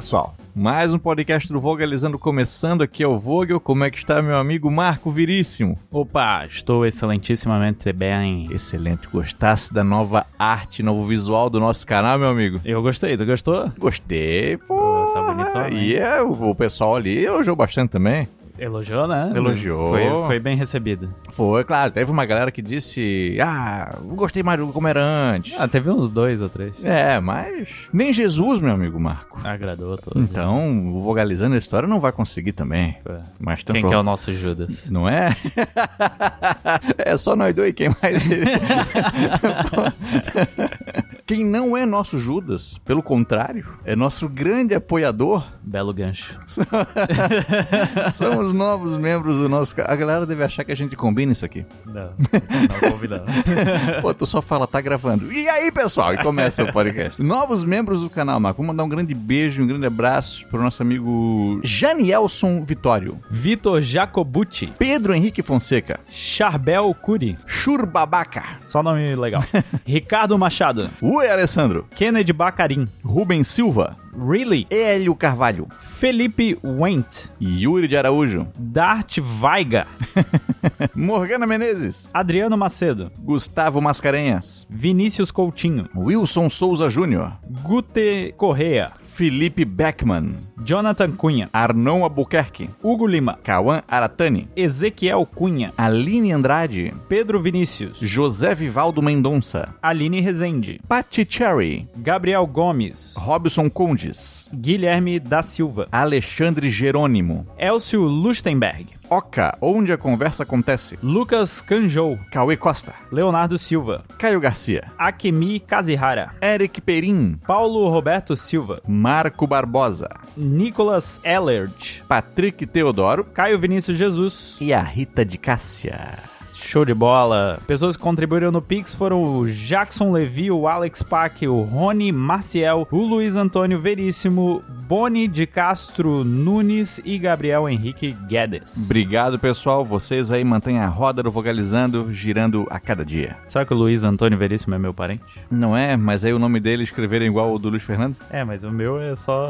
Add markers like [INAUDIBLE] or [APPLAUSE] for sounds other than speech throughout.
pessoal? Mais um podcast do Vogalizando começando aqui é o Vogel. Como é que está meu amigo Marco Viríssimo? Opa, estou excelentissimamente bem. Excelente, gostasse da nova arte, novo visual do nosso canal, meu amigo? Eu gostei, tu gostou? Gostei, pô. tá bonitão, hein? E é, o, o pessoal ali elogiou bastante também. Elogiou, né? Elogiou. Foi, foi bem recebido. Foi, claro, teve uma galera que disse: Ah, gostei mais do como era antes. Ah, teve uns dois ou três. É, mas nem Jesus, meu amigo Marco. Agradou a todos. Então, o Vogalizando a história não vai conseguir também. É. Mas Quem que é o nosso Judas? Não é? [LAUGHS] é só nós dois, quem mais? [LAUGHS] quem não é nosso Judas, pelo contrário, é nosso grande apoiador. Belo gancho. [LAUGHS] São os novos membros do nosso. A galera deve achar que a gente combina isso aqui. Não, não não. [LAUGHS] Pô, tu só fala, tá gravando. E aí, pessoal? E começa o podcast. Novos membros do canal, Marco. Vou mandar um grande beijo, um grande abraço pro nosso amigo Janielson Vitório, Vitor Jacobucci. Pedro Henrique Fonseca, Charbel Curi. Churbabaca, Só nome legal. [LAUGHS] Ricardo Machado. Ui Alessandro, Kennedy Bacarim. Rubens Silva, Really. Hélio Carvalho, Felipe Wendt. Yuri de Araújo, Dart Veiga. [LAUGHS] Morgana Menezes, Adriano Macedo. Gustavo Mascarenhas, Vinícius Coutinho. Wilson Souza Júnior, Gute Correa. Felipe Beckman, Jonathan Cunha. Arnon Albuquerque, Hugo Lima. Cauã Aratani, Ezequiel Cunha. Aline Andrade, Pedro Vinícius. José Vivaldo Mendonça, Aline Rezende. Patti Cherry, Gabriel Gomes. Robson Condes, Guilherme da Silva. Alexandre Jerônimo, Elcio Lustenberg. Oca, onde a conversa acontece, Lucas Canjou. Cauê Costa, Leonardo Silva. Caio Garcia, Akemi Kazihara. Eric Perim, Paulo Roberto Silva. Marco Barbosa, Nicolas Ellert. Patrick Teodoro Caio Vinícius Jesus. e a Rita de Cássia. Show de bola. Pessoas que contribuíram no Pix foram o Jackson Levi, o Alex Pac, o Rony Maciel, o Luiz Antônio Veríssimo, Boni de Castro Nunes e Gabriel Henrique Guedes. Obrigado, pessoal. Vocês aí mantêm a roda do Vogalizando girando a cada dia. Será que o Luiz Antônio Veríssimo é meu parente? Não é? Mas aí o nome dele escreveram igual o do Luiz Fernando? É, mas o meu é só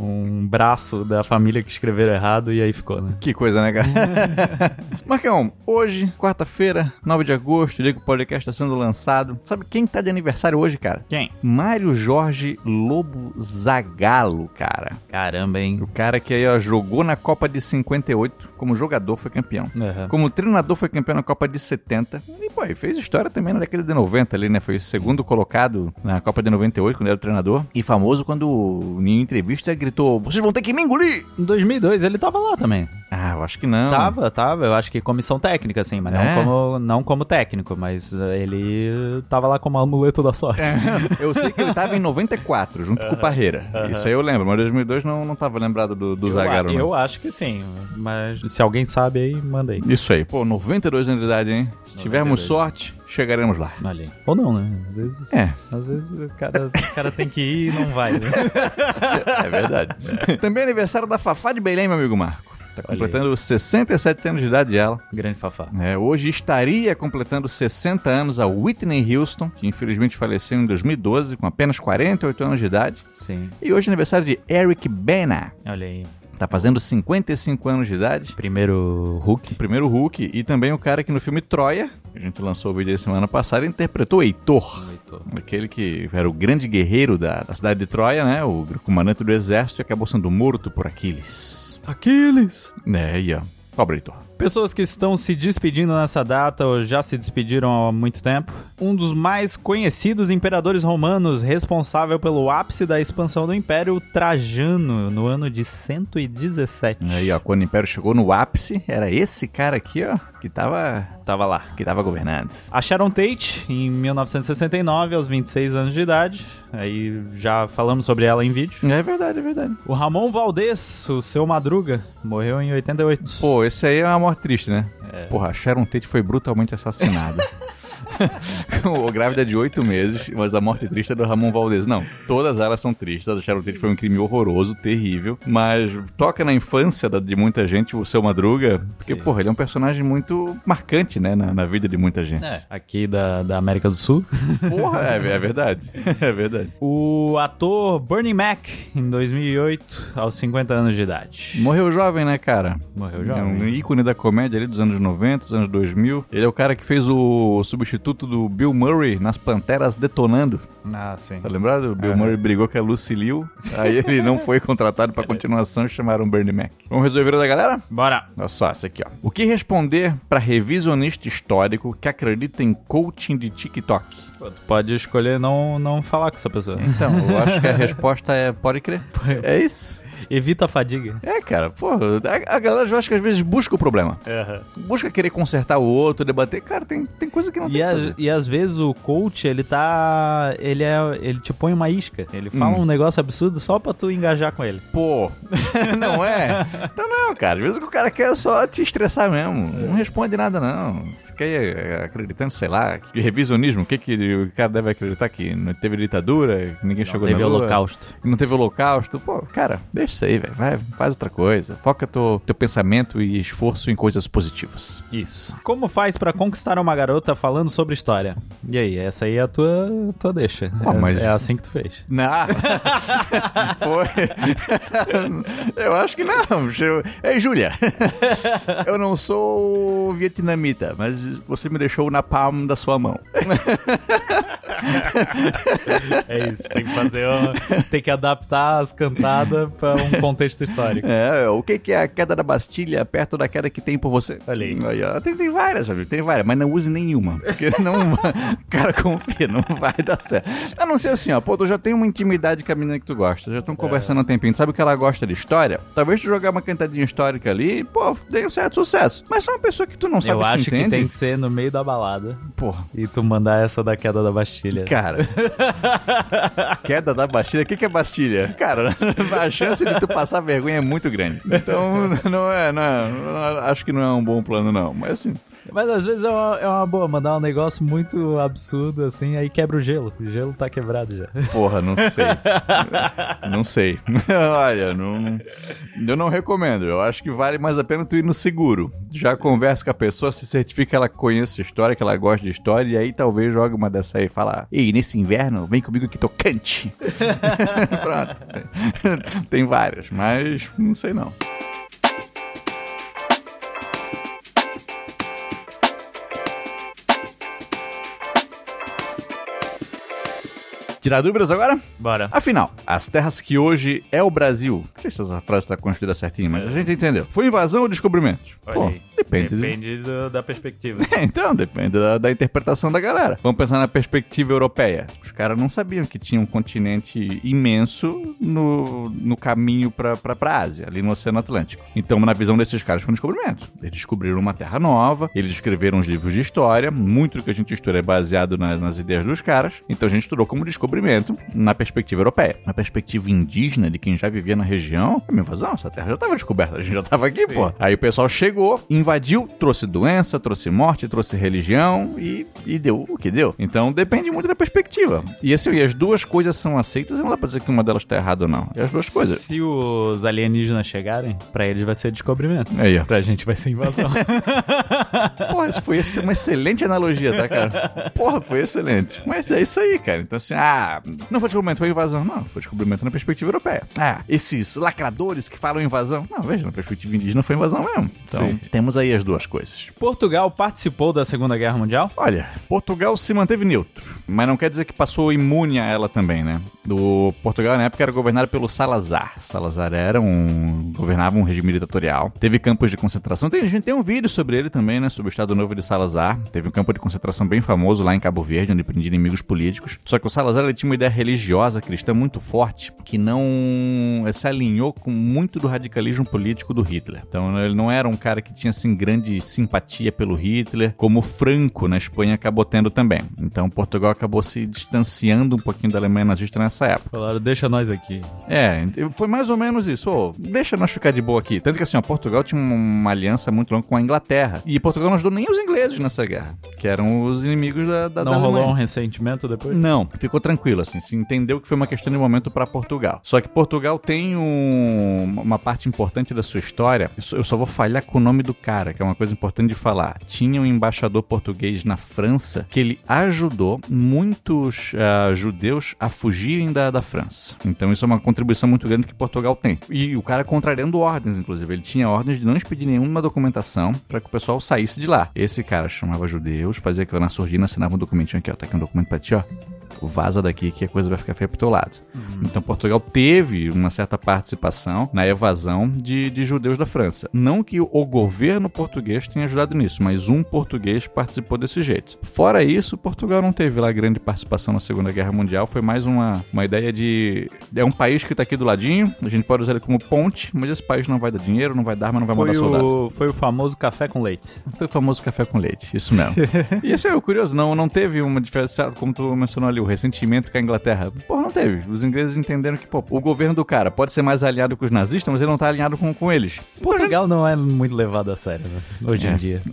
um braço da família que escreveram errado e aí ficou, né? Que coisa, né, cara? [LAUGHS] Marcão, hoje, quarta-feira, 9 de agosto, o podcast está sendo lançado. Sabe quem tá de aniversário hoje, cara? Quem? Mário Jorge Lobo Zagalo, cara. Caramba, hein? O cara que aí, ó, jogou na Copa de 58, como jogador foi campeão. Aham. Como treinador foi campeão na Copa de 70. E, pô, e fez história também na década de 90 ali, né? Foi segundo colocado na Copa de 98, quando era treinador. E famoso quando, em entrevista, gritou: Vocês vão ter que me engolir! Em 2002 ele tava lá também. Ah, eu acho que não. Tava, tava. Eu acho que comissão técnica, assim, mas É? não, como, não como técnico, mas eh, ele tava lá como amuleto da sorte. É, eu sei que ele tava em 94, junto com o Parreira. Isso aí eu lembro, mas em 2002 não, não tava lembrado do, do Eu, não. eu acho que sim, mas se alguém sabe aí, manda aí. Isso aí. Pô, 92 anos de idade, hein? Se tivermos 92. sorte, chegaremos lá. Aí. Ou não, né? Às vezes, É. às vezes o, cara, o cara tem que ir e não vai, né? [LAUGHS] É verdade. Também é aniversário da Fafá de Belém, meu amigo Marco. Tá Olha completando 67 anos de idade ela. Grande Fafá. É, hoje estaria completando 60 anos a Whitney Houston, que infelizmente faleceu em 2012 com apenas 48 anos de idade. Sim. E hoje é aniversário de Eric Bana. Olha aí. Tá fazendo 55 anos de idade. Primeiro Hulk. Primeiro Hulk e também o cara que no filme Troia, que a gente lançou o vídeo semana passada, interpretou Heitor. Aquele que era o grande guerreiro da, da cidade de Troia, né? O comandante do exército e acabou sendo morto por Aquiles. Aquiles! É, aí ó. Pessoas que estão se despedindo nessa data ou já se despediram há muito tempo. Um dos mais conhecidos imperadores romanos, responsável pelo ápice da expansão do Império, Trajano, no ano de 117. Aí ó, quando o Império chegou no ápice, era esse cara aqui, ó, que tava, Tava lá. que tava governando. A Sharon Tate, em 1969, aos 26 anos de idade. Aí já falamos sobre ela em vídeo. É verdade, é verdade. O Ramon Valdez, o seu Madruga, morreu em 88. Pô, esse aí é uma morte triste, né? Porra, a Sharon Tate foi brutalmente assassinada. [LAUGHS] [LAUGHS] o Grávida de oito meses, mas a morte triste é do Ramon Valdez. Não, todas elas são tristes. A do Sharon Tate foi um crime horroroso, terrível, mas toca na infância de muita gente o Seu Madruga, porque, Sim. porra, ele é um personagem muito marcante, né, na, na vida de muita gente. É, aqui da, da América do Sul. Porra, é, é [LAUGHS] verdade. É verdade. O ator Bernie Mac, em 2008, aos 50 anos de idade. Morreu jovem, né, cara? Morreu jovem. É um ícone da comédia ali dos anos 90, dos anos 2000. Ele é o cara que fez o substituto do Bill Murray nas Panteras Detonando. Ah, sim. Tá lembrado? O Bill uhum. Murray brigou com a Lucy Liu, aí [LAUGHS] ele não foi contratado pra continuação e chamaram Bernie Mac. Vamos resolver da galera? Bora. Olha só, essa aqui, ó. O que responder pra revisionista histórico que acredita em coaching de TikTok? Pode escolher não, não falar com essa pessoa. Então, eu acho que a [LAUGHS] resposta é pode crer. É isso. Evita a fadiga. É, cara, pô, a, a galera eu acho que às vezes busca o problema. Uhum. Busca querer consertar o outro, debater. Cara, tem, tem coisa que não e tem fazer. E às vezes o coach, ele tá. Ele é. Ele te põe uma isca. Ele fala hum. um negócio absurdo só pra tu engajar com ele. Pô, [LAUGHS] não é? Então não, cara. Às vezes o que o cara quer é só te estressar mesmo. Não responde nada, não fica aí eh, acreditando, sei lá, que revisionismo, o que, que o cara deve acreditar? Que não teve ditadura, que ninguém não chegou na lua? Não teve holocausto. Não teve holocausto. Pô, cara, deixa isso aí, velho. Vai, faz outra coisa. Foca teu, teu pensamento e esforço em coisas positivas. Isso. Como faz para conquistar uma garota falando sobre história? E aí, essa aí é a tua, tua deixa. Oh, é, mas... é assim que tu fez. Não. [LAUGHS] Foi. eu acho que não. Ei, Júlia. eu não sou vietnamita, mas você me deixou na palma da sua mão. é isso, tem que fazer uma, tem que adaptar as cantadas para um contexto histórico. É, o que, que é a queda da Bastilha perto da queda que tem por você? Olha aí. aí ó, tem, tem várias? Tem várias, mas não use nenhuma. Porque [LAUGHS] não. cara, confia, não vai dar certo. A não ser assim, ó, pô, tu já tem uma intimidade com a menina que tu gosta, já estão é. conversando há um tempinho, sabe que ela gosta de história? Talvez tu jogar uma cantadinha histórica ali, pô, dê um certo sucesso. Mas é uma pessoa que tu não sabe Eu se acho entende. que tem que ser no meio da balada. Porra. E tu mandar essa da queda da Bastilha. Cara. [LAUGHS] queda da Bastilha? O que, que é Bastilha? Cara, [LAUGHS] a chance de tu passar vergonha é muito grande. Então, [LAUGHS] não é, não é, acho que não é um bom plano, não. Mas assim, mas às vezes é uma, é uma boa mandar um negócio muito absurdo assim, aí quebra o gelo. O gelo tá quebrado já. Porra, não sei. [LAUGHS] não sei. [LAUGHS] Olha, não, eu não recomendo. Eu acho que vale mais a pena tu ir no seguro. Já conversa com a pessoa, se certifica que ela conhece a história, que ela gosta de história, e aí talvez jogue uma dessa aí e fala: Ei, nesse inverno, vem comigo que tocante. [LAUGHS] Pronto. Tem várias, mas não sei não. Tirar dúvidas agora? Bora. Afinal, as terras que hoje é o Brasil. Não sei se essa frase está construída certinho, mas a gente entendeu. Foi invasão ou descobrimento? Pô, depende. Depende do, da perspectiva. É, [LAUGHS] então, depende da, da, interpretação da galera. Vamos pensar na perspectiva europeia. Os caras não sabiam que tinha um continente imenso no, no caminho pra, pra, pra Ásia, ali no Oceano Atlântico. Então, na visão desses caras, foi um descobrimento. Eles descobriram uma terra nova, eles escreveram os livros de história. Muito do que a gente estuda é baseado na, nas ideias dos caras. Então, a gente estudou como descobrimento descobrimento na perspectiva europeia. Na perspectiva indígena, de quem já vivia na região, é uma invasão, essa terra já estava descoberta, a gente já estava aqui, Sim. pô. Aí o pessoal chegou, invadiu, trouxe doença, trouxe morte, trouxe religião e, e deu o que deu. Então depende muito da perspectiva. E assim, e as duas coisas são aceitas, não dá pra dizer que uma delas está errada ou não. E as duas coisas. Se os alienígenas chegarem, pra eles vai ser descobrimento. Aí, ó. Pra gente vai ser invasão. [LAUGHS] Porra, isso foi uma excelente analogia, tá, cara? Porra, foi excelente. Mas é isso aí, cara. Então assim, ah, não foi descobrimento, foi invasão. Não, foi descobrimento na perspectiva europeia. Ah, esses lacradores que falam invasão. Não, veja, na perspectiva indígena foi invasão mesmo. Então, Sim. temos aí as duas coisas. Portugal participou da Segunda Guerra Mundial? Olha, Portugal se manteve neutro, mas não quer dizer que passou imune a ela também, né? Do Portugal, na época, era governado pelo Salazar. Salazar era um... governava um regime ditatorial. Teve campos de concentração. Tem, a gente tem um vídeo sobre ele também, né? Sobre o Estado Novo de Salazar. Teve um campo de concentração bem famoso lá em Cabo Verde, onde prendia inimigos políticos. Só que o Salazar ele tinha uma ideia religiosa cristã muito forte que não se alinhou com muito do radicalismo político do Hitler. Então ele não era um cara que tinha se tem grande simpatia pelo Hitler, como Franco na Espanha acabou tendo também. Então Portugal acabou se distanciando um pouquinho da Alemanha nazista nessa época. Falaram, deixa nós aqui. É, foi mais ou menos isso. Ô, deixa nós ficar de boa aqui. Tanto que assim, ó, Portugal tinha uma aliança muito longa com a Inglaterra. E Portugal não ajudou nem os ingleses nessa guerra, que eram os inimigos da, da Não da rolou um ressentimento depois? Não, ficou tranquilo, assim, se entendeu que foi uma questão de momento para Portugal. Só que Portugal tem um- uma parte importante da sua história, eu só vou falhar com o nome do cara, que é uma coisa importante de falar. Tinha um embaixador português na França que ele ajudou muitos ah, judeus a fugirem da, da França. Então isso é uma contribuição muito grande que Portugal tem. E o cara contrariando ordens, inclusive. Ele tinha ordens de não expedir nenhuma documentação para que o pessoal saísse de lá. Esse cara chamava judeus, fazia aquilo na surdina, assinava um documentinho aqui, ó, tá aqui um documento pra ti, ó. Vaza daqui que a coisa vai ficar feia pro teu lado. Então Portugal teve uma certa participação na evasão de, de judeus da França. Não que o governo português tenha ajudado nisso, mas um português participou desse jeito. Fora isso, Portugal não teve lá grande participação na Segunda Guerra Mundial. Foi mais uma, uma ideia de. É um país que tá aqui do ladinho, a gente pode usar ele como ponte, mas esse país não vai dar dinheiro, não vai dar arma, não vai mandar Foi soldados. o, foi o famoso café com leite. Foi o famoso café com leite, isso mesmo. [LAUGHS] e isso é curioso, não, não teve uma diferença, como tu mencionou ali, o ressentimento com a Inglaterra. Pô, não teve. Os ingleses entenderam que, pô, o governo do cara pode ser mais aliado com os nazistas, mas ele não tá alinhado com, com eles. Portugal não é muito levado a sério, né? Hoje É. em dia. [LAUGHS]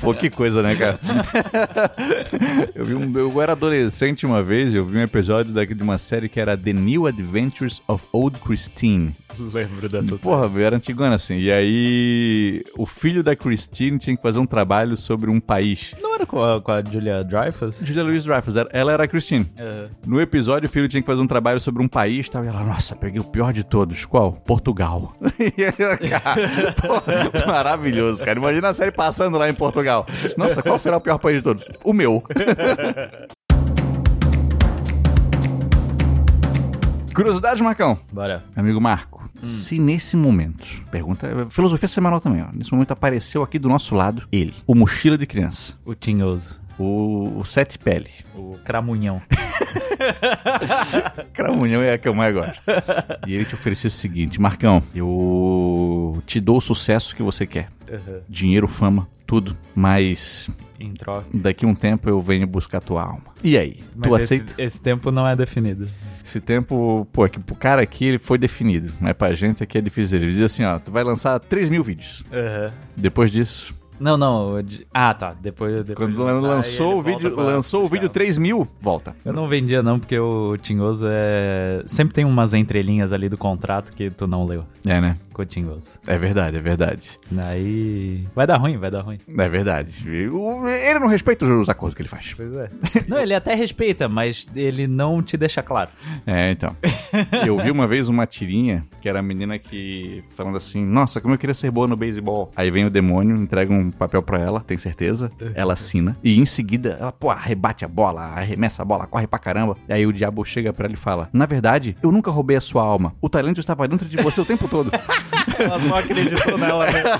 Pô, que coisa, né, cara? [LAUGHS] eu, vi um, eu era adolescente uma vez, eu vi um episódio daqui de uma série que era The New Adventures of Old Christine. Lembro dessa Porra, eu era antigona assim. E aí, o filho da Christine tinha que fazer um trabalho sobre um país. Não era com a, com a Julia Dreyfus? Julia Louis Dreyfus, era- ela era a Christine. No episódio, o filho tinha que fazer um trabalho sobre um país tal, e ela, nossa, peguei o pior de todos. Qual? Portugal. E ela, [LAUGHS] cara, [LAUGHS] pô, maravilhoso, cara. Imagina a série passando lá em Portugal. Nossa, qual será o pior país de todos? O meu. [LAUGHS] Curiosidade, Marcão. Bora. Amigo Marco, se nesse momento, pergunta, filosofia semanal também, ó. Nesse momento apareceu aqui do nosso lado ele, o mochila de criança, O Tinhoso. O, o sete pele. O Cramunhão. [LAUGHS] Cramunhão é a que eu mais gosto. E ele te ofereceu o seguinte: Marcão, eu te dou o sucesso que você quer. Dinheiro, fama, tudo. Mas Em troca. daqui a um tempo eu venho buscar tua alma. E aí? Mas tu esse, aceita? esse tempo não é definido. Esse tempo, pô, que pro cara aqui ele foi definido. Mas pra gente aqui é difícil. Ele diz assim: ó, tu vai lançar 3 mil vídeos. Depois disso, Não, não. de- Ah, tá. Depois. depois quando lançou o vídeo, lançou o vídeo 3 mil, volta. Eu não vendia, não, porque o Tinhoso é. Sempre tem umas entrelinhas ali do contrato que tu não leu É, né? com o Tinhoso. É verdade, é verdade. Aí. Vai dar ruim, vai dar ruim. É verdade. Ele não respeita os acordos que ele faz. Pois é. não, ele até respeita, mas ele não te deixa claro. É, então. Eu vi uma vez uma tirinha que era a menina que falando assim: Nossa, como eu queria ser boa no beisebol. Aí vem o demônio, entrega um papel pra ela, tem certeza? Ela assina. E em seguida, ela, pô, arrebate a bola, arremessa a bola, corre pra caramba. E aí o diabo chega pra ela e fala: Na verdade, eu nunca roubei a sua alma. O talento estava dentro de você o tempo todo. [LAUGHS] Ela só acreditou nela, né? [LAUGHS]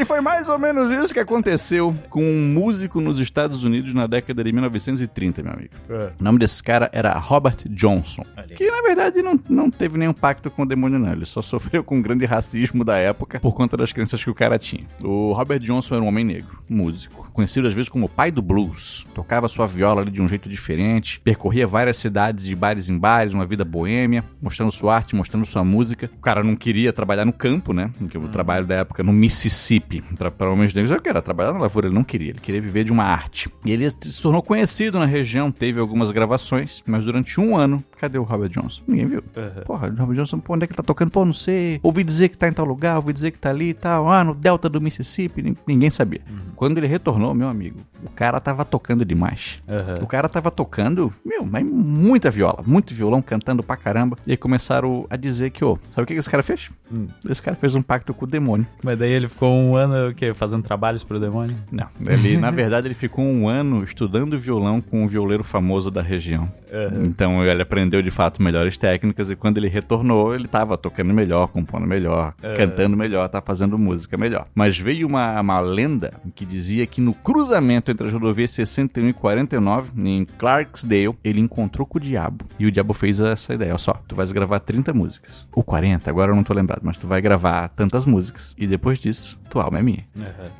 E foi mais ou menos isso que aconteceu com um músico nos Estados Unidos na década de 1930, meu amigo. O nome desse cara era Robert Johnson. Que na verdade não, não teve nenhum pacto com o demônio, não. Ele só sofreu com um grande racismo da época por conta das crenças que o cara tinha. O Robert Johnson era um homem negro, músico, conhecido às vezes como o pai do blues. Tocava sua viola ali de um jeito diferente, percorria várias cidades de bares em bares, uma vida boêmia, mostrando sua arte, mostrando sua música. O cara não queria trabalhar no campo, né? Porque o trabalho da época no Mississippi, para homens negros, eu era trabalhar na lavoura, ele não queria, ele queria viver de uma arte. E ele se tornou conhecido na região, teve algumas gravações, mas durante um ano, cadê o Robert Johnson? Ninguém viu. Porra, o Robert Johnson, pô, onde é que ele tá tocando? Pô, não sei. Ouvi dizer que tá em tal lugar, ouvi dizer que tá ali e tal. Ah, no delta do Mississippi, nin- ninguém sabia. Quando ele retornou, meu amigo, cara tava tocando demais. Aham. O cara tava tocando, meu, mas muita viola, muito violão, cantando pra caramba. E aí começaram a dizer que, ô, sabe o que esse cara fez? Hum. Esse cara fez um pacto com o demônio. Mas daí ele ficou um ano o quê? Fazendo trabalhos pro demônio? Não, ele, na verdade, ele ficou um ano estudando violão com um violeiro famoso da região. Aham. Então ele aprendeu de fato melhores técnicas e quando ele retornou, ele tava tocando melhor, compondo melhor, É. cantando melhor, tá fazendo música melhor. Mas veio uma, uma lenda que dizia que no cruzamento entre as rodovias 61 e 49, em Clarksdale, ele encontrou com o diabo. E o diabo fez essa ideia, ó só, tu vais gravar 30 músicas. O 40, agora eu não tô lembrado, mas tu vai gravar tantas músicas e depois disso, tua alma é minha.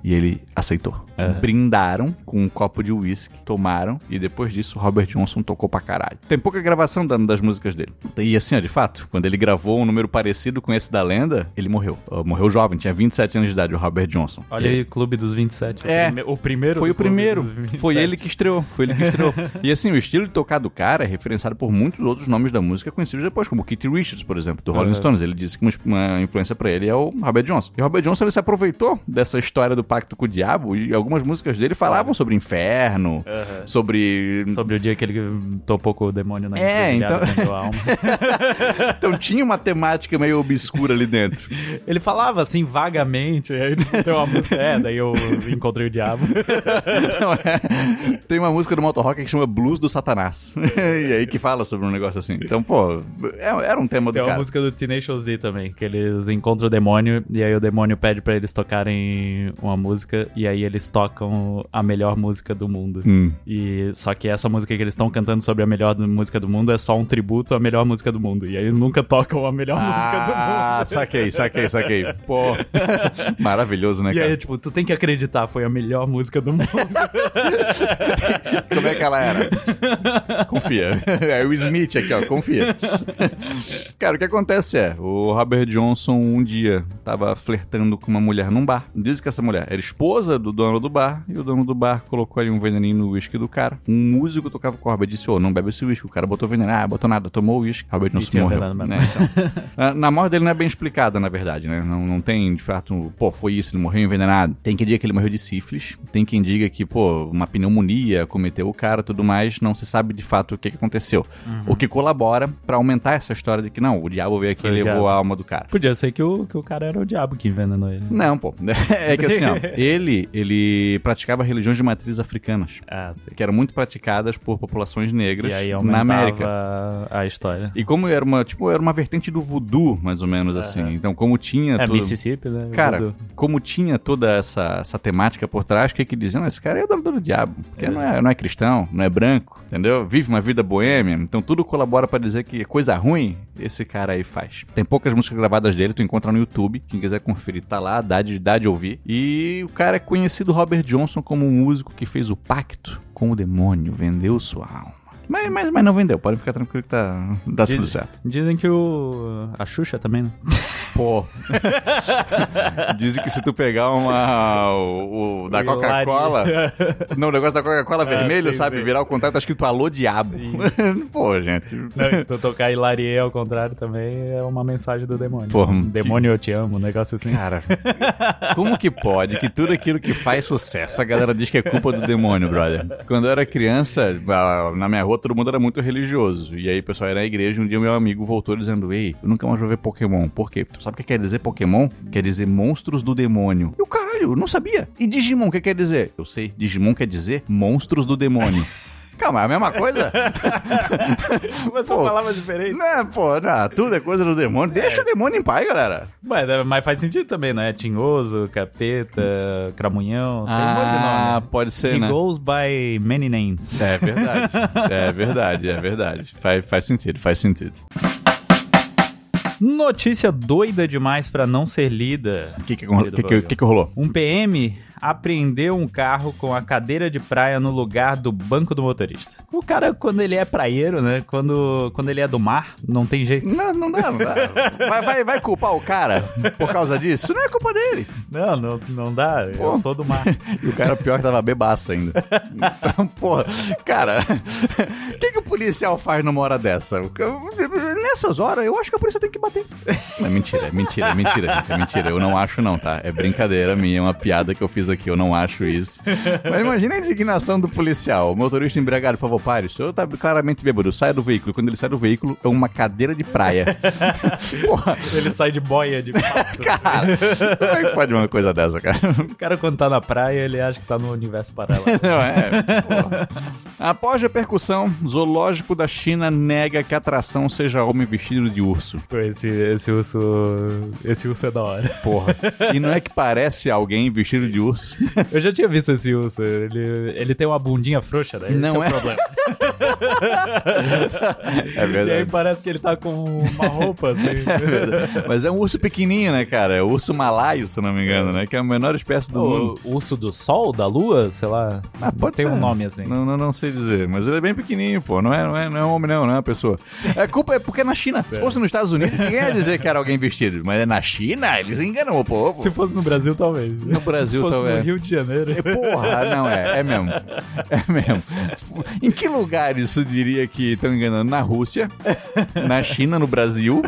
E ele aceitou. É. Brindaram com um copo de uísque, tomaram, e depois disso, Robert Johnson tocou pra caralho. Tem pouca gravação da- das músicas dele. E assim, ó, de fato, quando ele gravou um número parecido com esse da lenda, ele morreu. Morreu jovem, tinha 27 anos de idade, o Robert Johnson. Olha aí, Clube dos 27. É. O, prime- o primeiro Foi o primeiro. 27. Foi ele que estreou. Foi ele que estreou. e assim, o estilo de tocar do cara é referenciado por muitos outros nomes da música conhecidos depois, como Keith Richards, por exemplo, do Rolling Uhum. Stones. Ele disse que uma, uma influência pra ele é o Robert Johnson. E o Robert Johnson ele se aproveitou dessa história do pacto com o diabo e algumas músicas dele falavam sobre inferno, Uhum. sobre. Sobre o dia que ele topou com o demônio na É, então-. [LAUGHS] Então tinha uma temática meio obscura ali dentro. Ele falava assim vagamente, aí tem uma música, é, daí eu encontrei o diabo. [LAUGHS] Não, é. Tem uma música do Motorrock que chama Blues do Satanás. e aí que fala sobre um negócio assim. Então, pô, é- era um tema do Tem uma cara. música do Tenacious Z também, que eles encontram o demônio e aí o demônio pede pra eles tocarem uma música e aí eles tocam a melhor música do mundo. Hum. E só que essa música que eles estão cantando sobre a melhor música do mundo é só um tributo à melhor música do mundo. E aí eles nunca tocam a melhor música do Ah, mundo. saquei, saquei, saquei. Pô, [LAUGHS] maravilhoso, né, E cara? aí, tipo, tu tem que acreditar, foi a melhor música do mundo. [LAUGHS] [LAUGHS] Como é que ela era? Confia. É o Smith aqui, ó, confia. Cara, o que acontece é, o Robert Johnson um dia tava flertando com uma mulher num bar. Diz que essa mulher era esposa do dono do bar e o dono do bar colocou ali um veneninho no uísque do cara. Um músico tocava com o Robert disse, ô, não bebe esse uísque. O cara botou veneno. Ah, botou nada, tomou o uísque. Robert Johnson morreu. mesmo. Né? Então, a- na morte dele não é bem explicada, na verdade, né? Não, não tem, de fato, pô, foi isso, ele morreu envenenado. Tem quem diga que ele morreu de sífilis. Tem quem diga que, pô, uma pneumonia cometeu o cara tudo mais. Não se sabe de fato o que, que aconteceu. O que colabora pra aumentar essa história de que, não, o diabo veio aqui e levou diabo. a alma do cara. Podia ser que o, que o cara era o diabo que envenenou ele. Não, pô. [LAUGHS] É que assim, ó, [LAUGHS] ele, ele praticava religiões de matriz africanas. Ah. Que eram muito praticadas por populações negras E aí na América. a história. E como era uma, tipo, era uma vertente do voodoo, mais ou menos assim. Então, como tinha É todo- Mississippi, né? Cara, Voodoo. como tinha toda essa, essa temática por trás, o que que diziam? Esse cara é do diabo. Porque não, é, não é cristão, não é branco, entendeu? Vive uma vida boêmia. Então tudo colabora pra dizer que coisa ruim esse cara aí faz. Tem poucas músicas gravadas dele, tu encontra no YouTube. Quem quiser conferir, tá lá, dá de, dá de ouvir. E o cara é conhecido, Robert Johnson, como um músico que fez o pacto com o demônio, vendeu sua alma. Mas, mas, mas não vendeu, pode ficar tranquilo que tá, tá tudo Diz- certo. Dizem que o. A Xuxa também, né? [LAUGHS] Pô. [LAUGHS] Dizem que se tu pegar uma. O, o da. Coca-Cola. [LAUGHS] Não, o negócio da Coca-Cola Ah, vermelho, sim, sabe? sim. Virar o contato, tá escrito Alô Diabo. Pô, gente. Não, se tu tocar Hilarie ao contrário também é uma mensagem do demônio. Pô, demônio eu te amo, um negócio assim. Cara, como que pode que tudo aquilo que faz sucesso a galera diz que é culpa do demônio, brother? Quando eu era criança, ah, na minha rua todo mundo era muito religioso. E aí o pessoal ia na igreja um dia meu amigo voltou dizendo: Ei, eu nunca mais vou ver Pokémon. Por quê? Tu sabe o que quer dizer Pokémon? Quer dizer monstros do demônio. E o caralho, eu não sabia. E Digimon, o que quer dizer? Eu sei, Digimon quer dizer monstros do demônio. [LAUGHS] Calma, é a mesma coisa? [LAUGHS] Mas são palavras diferentes. Não, pô, não, tudo é coisa do demônio. Deixa o demônio em paz, galera. Mas, é, mas faz sentido também, né? Tinhoso, capeta, cramunhão, tem um monte de Ah, nome. pode ser, He né? goes by many names. É verdade. É verdade, é verdade. Faz, faz sentido, faz sentido. Notícia doida demais pra não ser lida. O que que, Querido que, que, que que rolou? Um PM apreendeu um carro com a cadeira de praia no lugar do banco do motorista. O cara, quando ele é praieiro, né? Quando, quando ele é do mar, não tem jeito. Não, não dá, não dá. Vai, vai, vai culpar o cara por causa disso? Isso não é culpa dele. Não, não, não dá. Pô. Eu sou do mar. [LAUGHS] E o cara pior que tava bebaço ainda. Então, porra, cara, o que, que o policial faz numa hora dessa? Nessas horas, eu acho que a polícia tem que bater. É mentira, é mentira, é mentira, gente, é mentira. Eu não acho não, tá? É brincadeira minha, é uma piada que eu fiz aqui, eu não acho isso. [LAUGHS] Mas imagina a indignação do policial. O motorista embriagado, por favor, pare. O senhor tá claramente bêbado, saia do veículo. Quando ele sai do veículo, é uma cadeira de praia. [LAUGHS] Porra, Ele sai de boia de pato. [LAUGHS] cara, como é que pode uma coisa dessa, cara? O cara, quando tá na praia, ele acha que tá no universo paralelo. Não é? Porra. Após a percussão, zoológico da China nega que a atração seja homem vestido de urso. Esse, esse urso. Esse urso é da hora. Porra. E não é que parece alguém vestido de urso? Eu já tinha visto esse urso. Ele, ele tem uma bundinha frouxa, né? Esse Não é, é. o problema. [LAUGHS] É E aí verdade. parece que ele tá com uma roupa assim. [LAUGHS] Mas é um urso pequenininho, né, cara? É o urso malaio, se não me engano, né? Que é a menor espécie do mundo. o urso do sol, da lua, sei lá. Ah, pode tem ser. um nome assim. Não, não, não sei dizer, mas ele é bem pequenininho, pô. Não é, não é, não é um homem, não, não é uma pessoa. A culpa é porque é na China. Se fosse nos Estados Unidos, ninguém ia dizer que era alguém vestido. Mas é na China, eles enganam o povo. Se fosse no Brasil, talvez. No Brasil, talvez. No Rio de Janeiro. Porra, não é, é mesmo. É mesmo. Em que lugar isso diria que estão enganando? Na Rússia, na China, no Brasil.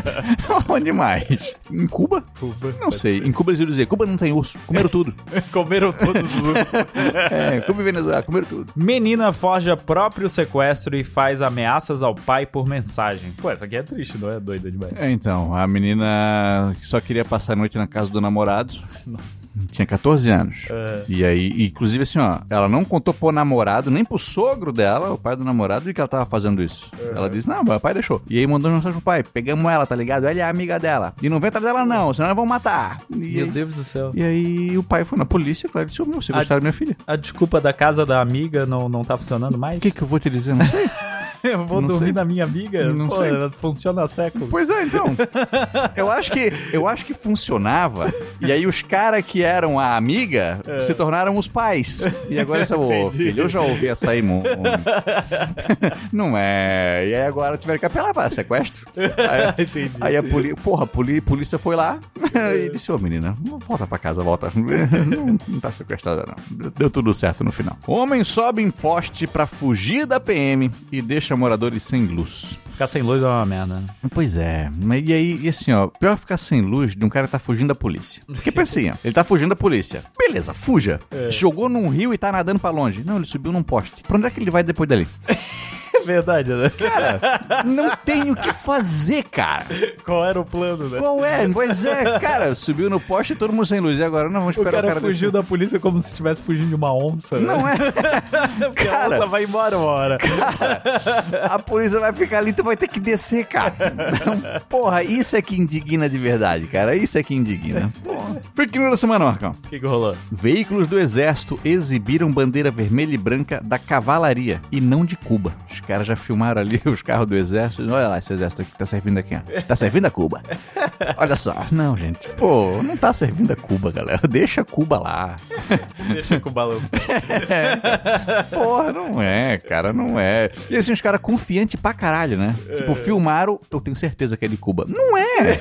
[LAUGHS] Onde mais? Em Cuba? Cuba. Não sei. Em Cuba eles iam dizer: Cuba não tem urso, comeram tudo. [LAUGHS] Comeram todos os ursos. [LAUGHS] É, Cuba e Venezuela, comeram tudo. Menina forja próprio sequestro e faz ameaças ao pai por mensagem. Pô, essa aqui é triste, não é doida demais. É, então, a menina só queria passar a noite na casa do namorado. Tinha 14 anos. É. E aí, inclusive assim, ó, ela não contou pro namorado, nem pro sogro dela, o pai do namorado, de que ela tava fazendo isso. Ela disse, não, meu pai deixou. E aí mandou mensagem pro pai, pegamos ela, tá ligado? Ela é a amiga dela. E não vem atrás dela não, senão nós vamos matar. E, Meu aí, Deus do céu. e aí o pai foi na polícia, claro, disse, meu, você gostaram da minha filha? A desculpa da casa da amiga não, não tá funcionando mais? O que que eu vou te dizer? Não sei. [LAUGHS] Eu vou Não dormir sei. na minha amiga? Não Pô, sei. ela funciona há séculos. Pois é, então. [LAUGHS] Eu acho que, eu acho que funcionava. E aí os caras que eram a amiga se tornaram os pais. E agora essa, ô filho, eu já ouvi essa aí, [LAUGHS] Não é. E aí agora tiveram que apelar para sequestro. Aí, [LAUGHS] Entendi. aí a polícia, porra, a poli- polícia foi lá [LAUGHS] e disse, ô menina, volta pra casa, volta. Não, não tá sequestrada não. Deu tudo certo no final. Homem sobe em poste pra fugir da PM e deixa moradores sem luz. Ficar sem luz é uma merda. né? Pois é, mas e aí, e assim, ó, pior ficar sem luz de um cara que tá fugindo da polícia. Porque pensa assim, ó, ele tá fugindo da polícia. Beleza, fuja. Jogou num rio e tá nadando pra longe. Não, ele subiu num poste. Pra onde é que ele vai depois dali? [LAUGHS] É verdade, né? Cara, não tem o que fazer, cara. Qual era o plano, né? Qual é? Pois é, cara, subiu no poste e todo mundo sem luz. E agora? Não, vamos O esperar cara, o cara fugiu descer. da polícia como se estivesse fugindo de uma onça. né? Não é? [LAUGHS] Porque a cara. onça vai embora uma hora. A polícia vai ficar ali, tu vai ter que descer, cara. Então, porra, isso é que indigna de verdade, cara. Isso é que indigna. Porra. Fake news da semana, Marcão. O que, que rolou? Veículos do exército exibiram bandeira vermelha e branca da cavalaria e não de Cuba. Os caras já filmaram ali os carros do exército. Olha lá esse exército aqui que tá servindo aqui, ó. Tá servindo a Cuba. Olha só. Não, gente. Pô, não tá servindo a Cuba, galera. Deixa Cuba lá. Deixa com o balanço. Porra, não é, cara, não é. E assim, os caras confiantes pra caralho, né? Tipo, filmaram, eu tenho certeza que é de Cuba. Não é!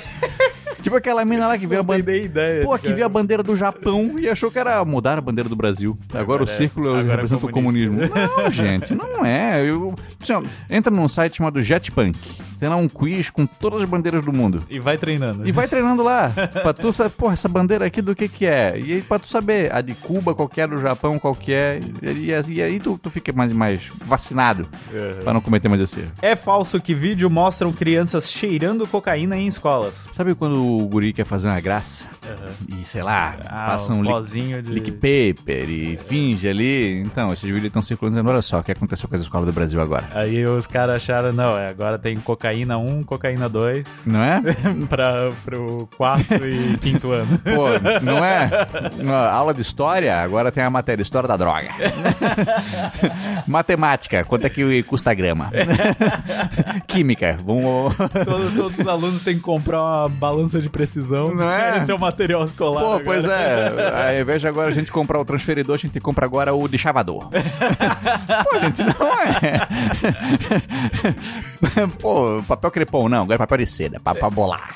Tipo aquela mina lá que veio a bandeira. Pô, que cara. viu a bandeira do Japão e achou que era mudar a bandeira do Brasil. Agora, o círculo agora é representa o comunismo. Não, gente, não é. Eu, assim, entra num site chamado Jetpunk. Tem lá um quiz com todas as bandeiras do mundo. E vai treinando. E vai treinando lá. [LAUGHS] pra tu saber, porra, essa bandeira aqui do que que é? E aí pra tu saber, a de Cuba, qual que é, do Japão, qual que é. E, e- e aí tu, tu fica mais, mais vacinado pra não cometer mais esse erro. É falso que vídeo mostram crianças cheirando cocaína em escolas. Sabe quando o guri quer fazer uma graça? E sei lá, Ah, passa um lick, de... lick paper e finge ali. Então, esses vídeos estão circulando dizendo: olha só o que aconteceu com as escolas do Brasil agora. Aí os caras acharam, não, é, agora tem cocaína 1, cocaína 2, Não é? [LAUGHS] pra, pro quarto e quinto ano. Pô, não é? Uma aula de história, agora tem a matéria História da Droga. [LAUGHS] Matemática, quanto é que custa a grama? [LAUGHS] Química, vamos. todos, todos os alunos têm que comprar uma balança de precisão. Não é? Esse é o material escolar. Pô, agora. pois é. Ao invés de agora a gente comprar o transferidor, a gente compra agora o deschavador. [LAUGHS] Pô, gente, não é. [LAUGHS] Pô, papel crepom, não, agora é papel de seda, pra, pra bolar.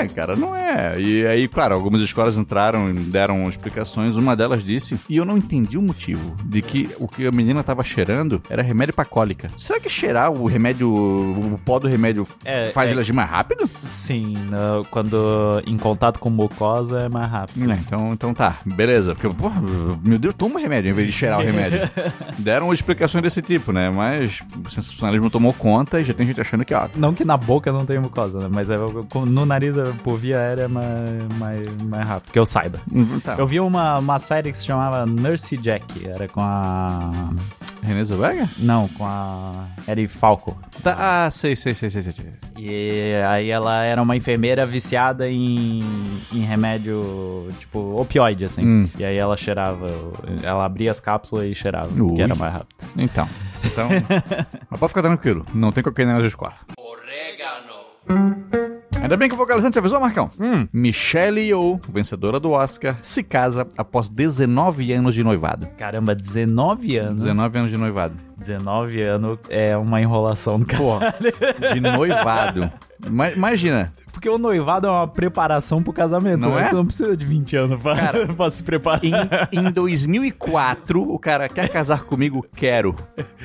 É, cara, não é. E aí, claro, algumas escolas entraram e deram explicações. Uma delas disse, e eu não entendi o motivo, de que o que a menina tava cheirando era remédio pra cólica. Será que cheirar o remédio, o pó do remédio É, faz é. ela agir mais rápido? Sim, no- quando em contato com mucosa é mais rápido. É, então, então tá, beleza. Porque, porra, meu Deus, toma remédio em vez de cheirar o remédio. [LAUGHS] Deram explicações desse tipo, né? Mas o sensacionalismo tomou conta e já tem gente achando que, ó, Não que na boca não tenha mucosa, né? Mas é, no nariz, é, por via aérea, é mais, mais, mais rápido, que eu saiba. tá. Eu vi uma, uma série que se chamava Nurse Jack, era com a... Renê Zellweger? Não, com a Eri Falco. Tá, ah, sei, sei, sei, sei, sei. E aí ela era uma enfermeira viciada em, em remédio, tipo, opioide, assim. Hum. E aí ela cheirava, ela abria as cápsulas e cheirava, Ui. que era mais rápido. Então, então... [LAUGHS] mas pode ficar tranquilo, não tem cocaína na escola. Ainda bem que o vocalizante avisou, Marcão. Hum. Michelle Yeoh, vencedora do Oscar, se casa após 19 anos de noivado. Caramba, 19 anos. 19 anos de noivado. 19 anos é uma enrolação do cara. De noivado. Ma- Imagina, Porque o noivado é uma preparação pro casamento. Não né? é? Você não precisa de 20 anos pra, Cara, [LAUGHS] pra se preparar. em, em 2004, o cara quer casar comigo? Quero.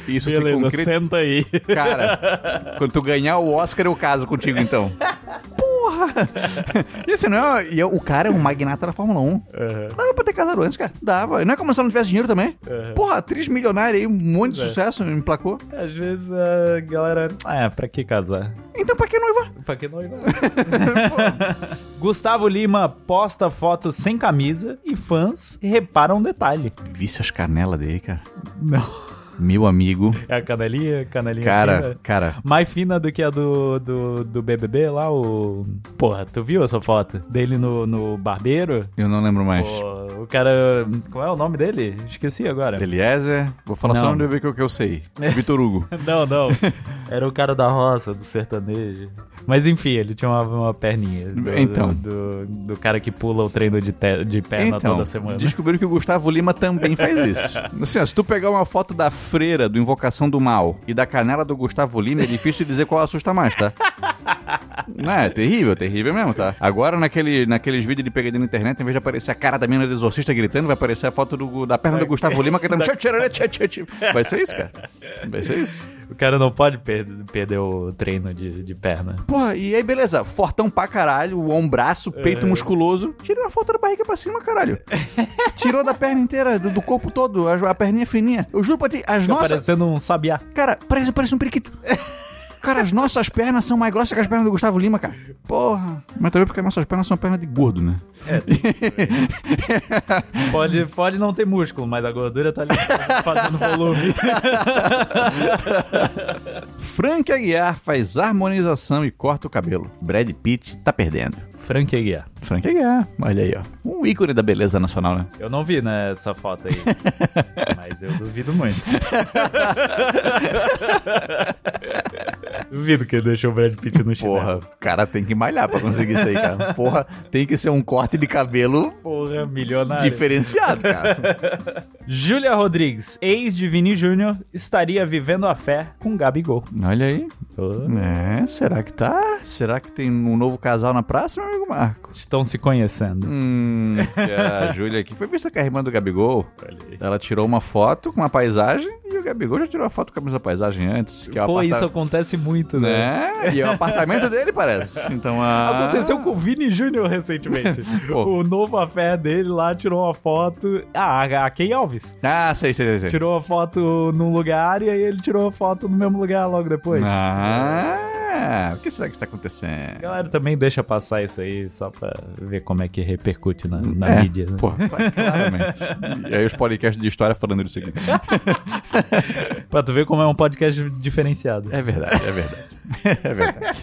Isso se Beleza, concretiza. senta aí. Cara, quando tu ganhar o Oscar, eu caso contigo, então. Porra! E assim, não é, e é- o cara é um magnata da Fórmula 1. Dava pra ter casado antes, cara. Dava. Não é como se ela não tivesse dinheiro também. Porra, atriz milionária aí, um monte de É. sucesso, me emplacou. Às vezes a galera. Ah, é, pra que casar? Então pra que noivar? Pra que noivar? [LAUGHS] Gustavo Lima posta fotos sem camisa e fãs reparam um detalhe. Visse as canelas dele, cara. Não. Meu amigo. É a canelinha, canelinha Cara, fina. cara. Mais fina do que a do, do, do BBB lá, o... Porra, tu viu essa foto? Dele no, no barbeiro? Eu não lembro mais. Pô, o cara... Qual é o nome dele? Esqueci agora. Eliezer. Vou falar só Não. o nome do bebê que eu, que eu sei. Vitor Hugo. [LAUGHS] Não, não. Era o cara da roça, do sertanejo. Mas enfim, ele tinha uma, uma perninha. Do, Então. Do, do cara que pula o treino de, te- de perna Então, toda semana. descobriram que o Gustavo Lima também faz [LAUGHS] isso. Assim, ó, se tu pegar uma foto da freira do Invocação do Mal e da canela do Gustavo Lima, é difícil dizer qual assusta mais, tá? Não é, terrível, terrível mesmo, tá? Agora, naquele, naqueles vídeos de pegadinha na internet, em vez de aparecer a cara da menina do exorcista gritando, vai aparecer a foto do- da perna do Gustavo Lima tchá, [LAUGHS] tchá. Vai ser isso, cara. Vai ser isso. O cara não pode per- perder o treino de, de perna. Porra, e aí beleza, fortão pra caralho, o ombraço, peito musculoso. Tira uma foto da barriga pra cima, caralho. [LAUGHS] Tirou da perna inteira, do, do corpo todo, a, a perninha fininha. Eu juro pra ti, as Fica nossas... parecendo um sabiá. Cara, parece, parece um periquito. [LAUGHS] Cara, as nossas pernas são mais grossas que as pernas do Gustavo Lima, cara. Porra. Mas também porque as nossas pernas são pernas de gordo, né? [LAUGHS] Pode, pode não ter músculo, mas a gordura tá ali fazendo volume. [LAUGHS] Frank Aguiar faz harmonização e corta o cabelo. Brad Pitt tá perdendo. Frank Aguiar. Frank Aguiar, olha aí, ó. Um ícone da beleza nacional, né? Eu não vi né, essa foto aí. [LAUGHS] mas eu duvido muito. Duvido que ele deixou o Brad Pitt no chinelo. Porra, o cara tem que malhar pra conseguir isso aí, cara. Porra, tem que ser um corte de cabelo Porra, milionário. diferenciado, cara. [LAUGHS] Júlia Rodrigues, ex de Vini Júnior, estaria vivendo a fé com Gabigol. Olha aí. Oh. É, será que tá? Será que tem um novo casal na praça, meu amigo Marco? Estão se conhecendo. Hum, a Júlia aqui foi vista com a irmã do Gabigol. Olha aí. Ela tirou uma foto com uma paisagem e o Gabigol já tirou a foto com a mesma paisagem antes. Que é Pô, aparta- isso acontece muito, né? né? E é o apartamento dele, parece. Então a. Aconteceu com o Vini Júnior recentemente. [LAUGHS] O novo afé dele lá tirou uma foto. Ah, a Key Alves. Ah, sei, sei, sei. sei. Tirou uma foto num lugar e aí ele tirou uma foto no mesmo lugar logo depois. Ah, o que será que está acontecendo? A galera também deixa passar isso aí só pra ver como é que repercute na, na É, mídia. né? Pô, [LAUGHS] claramente. E aí os podcasts de história falando disso aqui. [LAUGHS] Pra tu ver como é um podcast diferenciado. É verdade, é verdade. [LAUGHS] É verdade.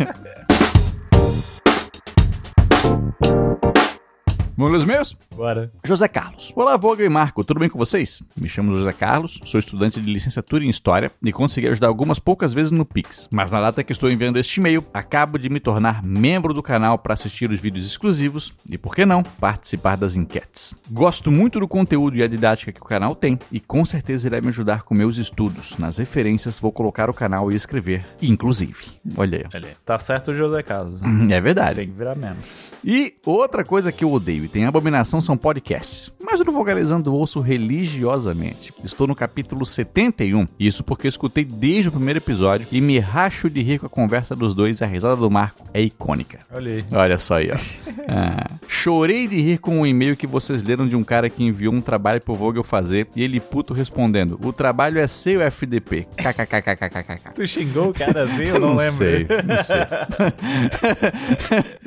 Vamos ler os meus? Bora. José Carlos. Olá, Voga e Marco, tudo bem com vocês? Me chamo José Carlos, sou estudante de licenciatura em História e consegui ajudar algumas poucas vezes no Pix. Mas na data que estou enviando este e-mail, acabo de me tornar membro do canal para assistir os vídeos exclusivos e, por que não, participar das enquetes. Gosto muito do conteúdo e a didática que o canal tem e com certeza irá me ajudar com meus estudos. Nas referências vou colocar o canal e escrever, inclusive. Olha aí. Tá certo o José Carlos. né? É verdade. Tem que virar mesmo. E outra coisa que eu odeio e tem abominação são podcasts. Mas no Vogalizando ouço religiosamente. Estou no capítulo 71. Isso porque eu escutei desde o primeiro episódio e me racho de rir com a conversa dos dois e a risada do Marco é icônica. Olha aí. Olha só aí, ó. [LAUGHS] Ah, chorei de rir com um e-mail que vocês leram de um cara que enviou um trabalho pro Vogel fazer e ele puto respondendo: O trabalho é seu FDP. KKKKKKK. Tu xingou o cara assim? Eu [LAUGHS] não, lembro. sei, não sei.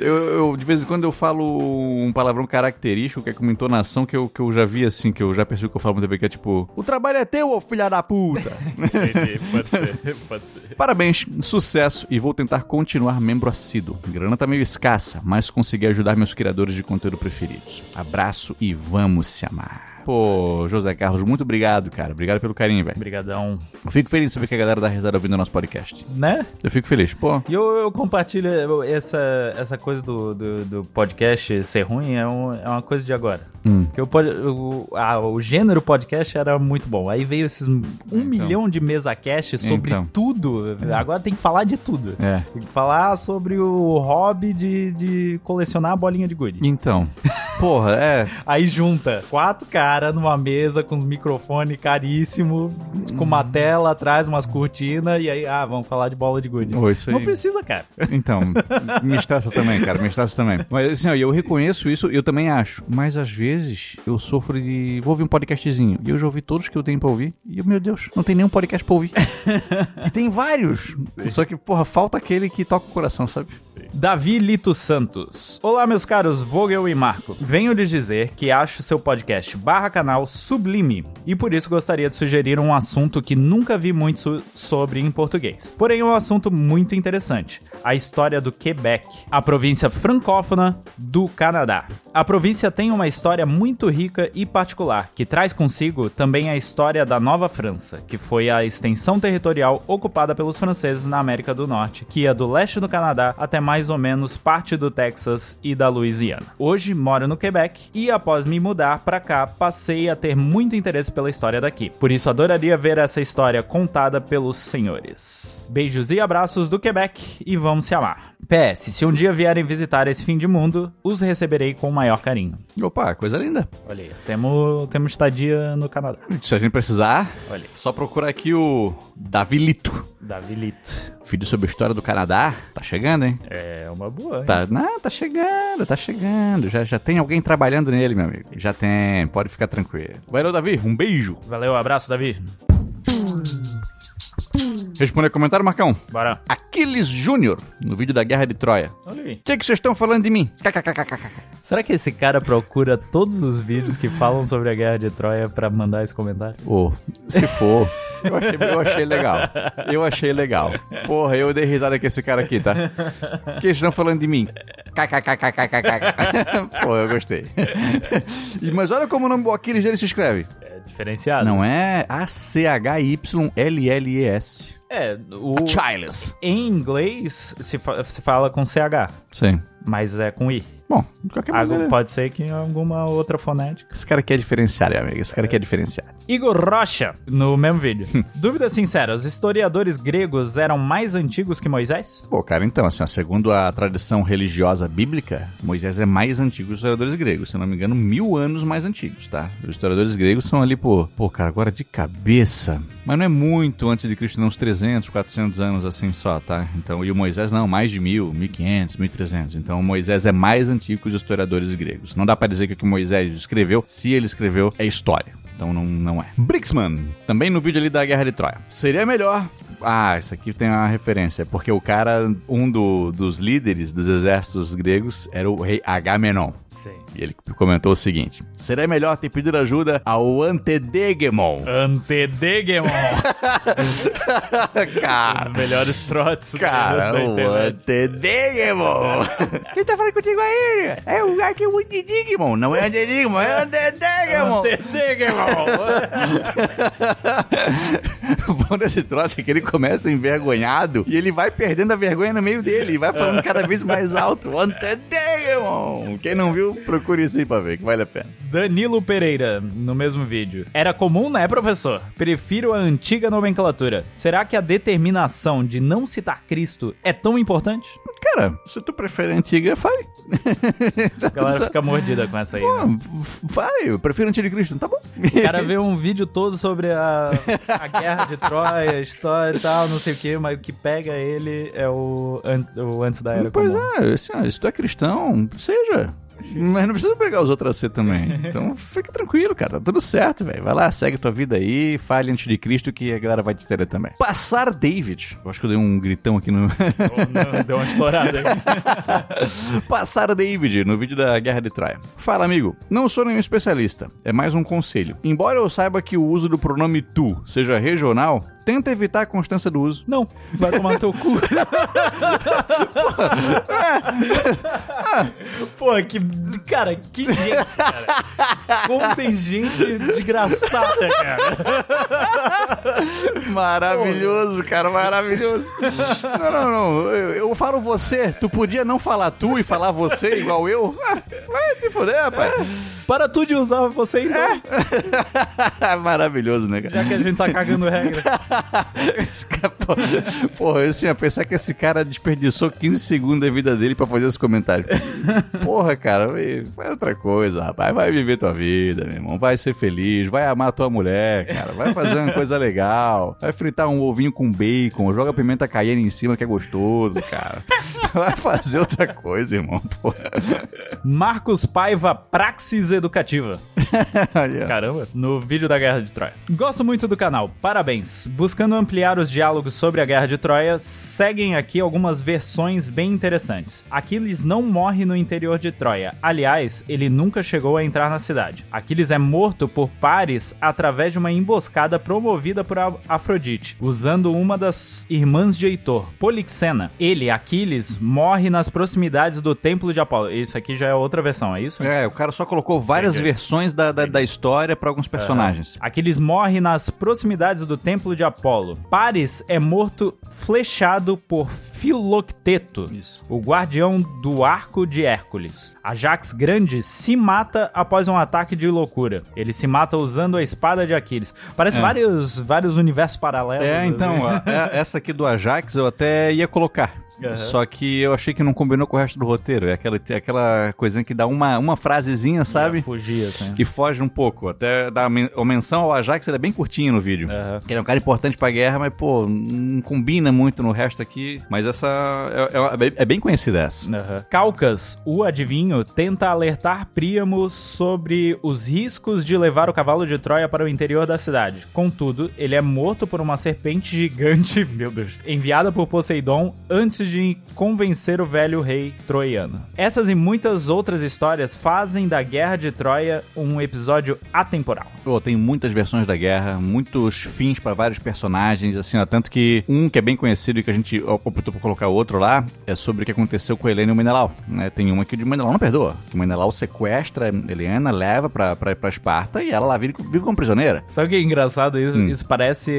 [LAUGHS] eu, eu, de vez em quando eu falo um palavrão termo característico, que é com uma entonação que eu, que eu já vi assim, que eu já percebi que eu falo muito bem, que é tipo, o trabalho é teu, ô filha da puta. Entendi, pode ser, pode ser. Parabéns, sucesso e vou tentar continuar membro assíduo. Grana tá meio escassa, mas consegui ajudar meus criadores de conteúdo preferidos. Abraço e vamos se amar. Pô, José Carlos, muito obrigado, cara. Obrigado pelo carinho, velho. Obrigadão. Eu fico feliz de saber que a galera da risada ouvindo o nosso podcast. Né? Eu fico feliz, pô. E eu, eu compartilho essa, essa coisa do, do, do podcast ser ruim, é, um- é uma coisa de agora. Hum. Porque o, o, ah, o gênero podcast era muito bom. Aí veio esses um milhão de mesa cast sobre Então. tudo. Agora tem que falar de tudo. É. Tem que falar sobre o hobby de, de colecionar a bolinha de gude. Então, porra, é. Aí junta quatro caras numa mesa com os microfones caríssimo, com uma tela atrás, umas cortinas, e aí, ah, vamos falar de bola de gude. Ô, isso aí. Não precisa, cara. Então, me estressa também, cara, me estressa também. Mas assim, ó, eu reconheço isso, eu também acho. Mas às vezes eu sofro de. Vou ouvir um podcastzinho. E eu já ouvi todos que eu tenho pra ouvir. E, meu Deus, não tem nenhum podcast pra ouvir. [LAUGHS] e tem vários. Só que, porra, falta aquele que toca o coração, sabe? Davi Lito Santos. Olá, meus caros Vogel e Marco. Venho lhes dizer que acho seu podcast barra canal sublime e por isso gostaria de sugerir um assunto que nunca vi muito so- sobre em português. Porém, é um assunto muito interessante: a história do Quebec, a província francófona do Canadá. A província tem uma história muito rica e particular, que traz consigo também a história da Nova França, que foi a extensão territorial ocupada pelos franceses na América do Norte, que ia do leste do Canadá até mais ou menos parte do Texas e da Louisiana. Hoje moro no Quebec e após me mudar pra cá, passei a ter muito interesse pela história daqui. Por isso adoraria ver essa história contada pelos senhores. Beijos e abraços do Quebec e vamos se amar. PS, se um dia vierem visitar esse fim de mundo, os receberei com o maior carinho. Opa, coisa linda. Olha aí, temos, temos estadia no Canadá. Se a gente precisar, Olha aí, só procurar aqui o Davi Lito. Davi Lito. Vídeo sobre a história do Canadá. Tá chegando, hein? É uma boa. hein? Tá, não, tá chegando, tá chegando. Já, já tem alguém trabalhando nele, meu amigo. Já tem, pode ficar tranquilo. Valeu, Davi. Um beijo. Valeu, abraço, Davi. Responder comentário, Marcão. Bora. Aquiles Júnior, no vídeo da Guerra de Troia. Olha aí. O que que vocês estão falando de mim? Será que esse cara procura todos os vídeos que falam sobre a guerra de Troia pra mandar esse comentário? Ô, se for. Eu achei, eu achei legal. Eu achei legal. Porra, eu dei risada com esse cara aqui, tá? O que eles estão falando de mim? KKKKKK. Pô, eu gostei. E- Mas olha como o nome do Aquiles dele se escreve. É diferenciado. Não é A-C-H-Y-L-L-E-S. É, o... Achilles. Em inglês se, fa- se fala com CH, Sim. mas é com I. Bom, de qualquer Algo- maneira... pode ser que alguma outra fonética. Esse cara aqui é diferenciado, meu amigo. Esse cara aqui é diferenciado. Igor Rocha, no mesmo vídeo. Dúvida sincera, os historiadores gregos eram mais antigos que Moisés? Pô, cara, então, assim, ó, segundo a tradição religiosa bíblica, Moisés é mais antigo que os historiadores gregos. Se eu não me engano, mil anos mais antigos, tá? Os historiadores gregos são ali, pô, pô, cara, agora de cabeça. Mas não é muito antes de Cristo, não, uns 300, 400 anos assim só, tá? Então, e o Moisés, não, mais de mil, 1500, 1300. Então, Moisés é mais antigo que os historiadores gregos. Não dá pra dizer que o que Moisés escreveu, se ele escreveu, é história. Então não, não é. Brixman, também no vídeo ali da Guerra de Troia. Seria melhor. Ah, isso aqui tem uma referência, porque o cara, um do- dos líderes dos exércitos gregos, era o rei Agamenon. Sim. E ele comentou o seguinte: Seria melhor ter pedido ajuda ao Antedegemon. Antedegemon. [LAUGHS] cara, Os melhores trotes cara, da o. Antedegemon. [LAUGHS] Quem tá falando contigo aí? É o aqui é. Não é Antedegemon, é Antedegemon. Antedegemon. O bom desse trote é que ele começa envergonhado e ele vai perdendo a vergonha no meio dele e vai falando cada vez mais alto. Antedegemon. Quem não viu, procure isso aí pra ver, que vale a pena. Danilo Pereira, no mesmo vídeo. Era comum, né, professor? Prefiro a antiga nomenclatura. Será que a determinação de não citar Cristo é tão importante? Cara, se tu prefere a antiga, fale. Tá A galera [LAUGHS] certo. fica mordida com essa aí, Pô, né? Fale, eu prefiro antigo de Cristo, tá bom. O cara vê um vídeo todo sobre a, a guerra de Troia, a história e tal, não sei o que, mas o que pega ele é o, an- o antes da era Pois comum. é, assim, se tu é cristão, seja. Mas não precisa pegar os outros a ser também. [LAUGHS] Então fica tranquilo, cara. Tá tudo certo, velho. Vai lá, segue tua vida aí, fale antes de Cristo que a galera vai te ter também. Passar David. Eu acho que eu dei um gritão aqui no. Oh, não, deu uma estourada aí. [LAUGHS] Passar David no vídeo da Guerra de Troia. Fala, amigo. Não sou nenhum especialista. É mais um conselho. Embora eu saiba que o uso do pronome tu seja regional, tenta evitar a constância do uso. Não, vai tomar teu cu. Pô, que. Cara, que gente, cara. Como tem gente desgraçada, cara. Maravilhoso, cara, maravilhoso. Não, não, não. Eu, eu falo você. Tu podia não falar tu e falar você igual eu? Ah, Vai te foder, rapaz. Para tu de usar você então. [LAUGHS] Maravilhoso, né, cara? Já que a gente tá cagando regra. Esse cara, pô, porra, eu assim, ia pensar que esse cara desperdiçou 15 segundos da vida dele pra fazer esse comentário. Porra, cara, faz outra coisa, rapaz. Vai viver tua vida, meu irmão. Vai ser feliz, vai amar tua mulher, cara. Vai fazer uma coisa legal. Vai fritar um ovinho com bacon, joga pimenta caiena em cima que é gostoso, cara. Vai fazer outra coisa, irmão. Porra. Marcos Paiva Praxis Educativa. [LAUGHS] Caramba, no vídeo da Guerra de Troia. Gosto muito do canal, parabéns. Buscando ampliar os diálogos sobre a Guerra de Troia, seguem aqui algumas versões bem interessantes. Aquiles não morre no interior de Troia. Aliás, ele nunca chegou a entrar na cidade. Aquiles é morto por Paris através de uma emboscada promovida por Afrodite, usando uma das irmãs de Heitor, Polixena. Ele, Aquiles, morre nas proximidades do Templo de Apolo. Isso aqui já é outra versão, é isso? É, o cara só colocou várias Entendi. versões da, da, da história pra alguns personagens. Aquiles morre nas proximidades do Templo de Apolo. Paris é morto flechado por Filocteto, Isso. o guardião do arco de Hércules. Ajax Grande se mata após um ataque de loucura. Ele se mata usando a espada de Aquiles. Parece É. vários, vários universos paralelos. É, então, a- é- essa aqui do Ajax eu até ia colocar. Aham. Só que eu achei que não combinou com o resto do roteiro. É aquela, aquela coisinha que dá uma, uma frasezinha, sabe? Fugir, assim. Que foge um pouco. Até men- a menção ao Ajax ele é bem curtinho no vídeo. Que ele é um cara importante pra guerra, mas, pô, não combina muito no resto aqui. Mas essa é, é- é bem- é conhecida essa. Aham. Calcas, o adivinho, tenta alertar Príamo sobre os riscos de levar o cavalo de Troia para o interior da cidade. Contudo, ele é morto por uma serpente gigante, [LAUGHS] meu Deus, enviada por Poseidon antes de convencer o velho rei troiano. Essas e muitas outras histórias fazem da Guerra de Troia um episódio atemporal. Pô, tem muitas versões da guerra, muitos fins pra vários personagens, assim, ó, tanto que um que é bem conhecido e que a gente optou por colocar outro lá, é sobre o que aconteceu com Helena e o Menelau, né? Tem uma que o de Menelau não perdoa, que o Menelau sequestra Helena, leva pra, pra, pra Esparta e ela lá vive, vive como prisioneira. Sabe o que é engraçado isso? Hum. Isso parece,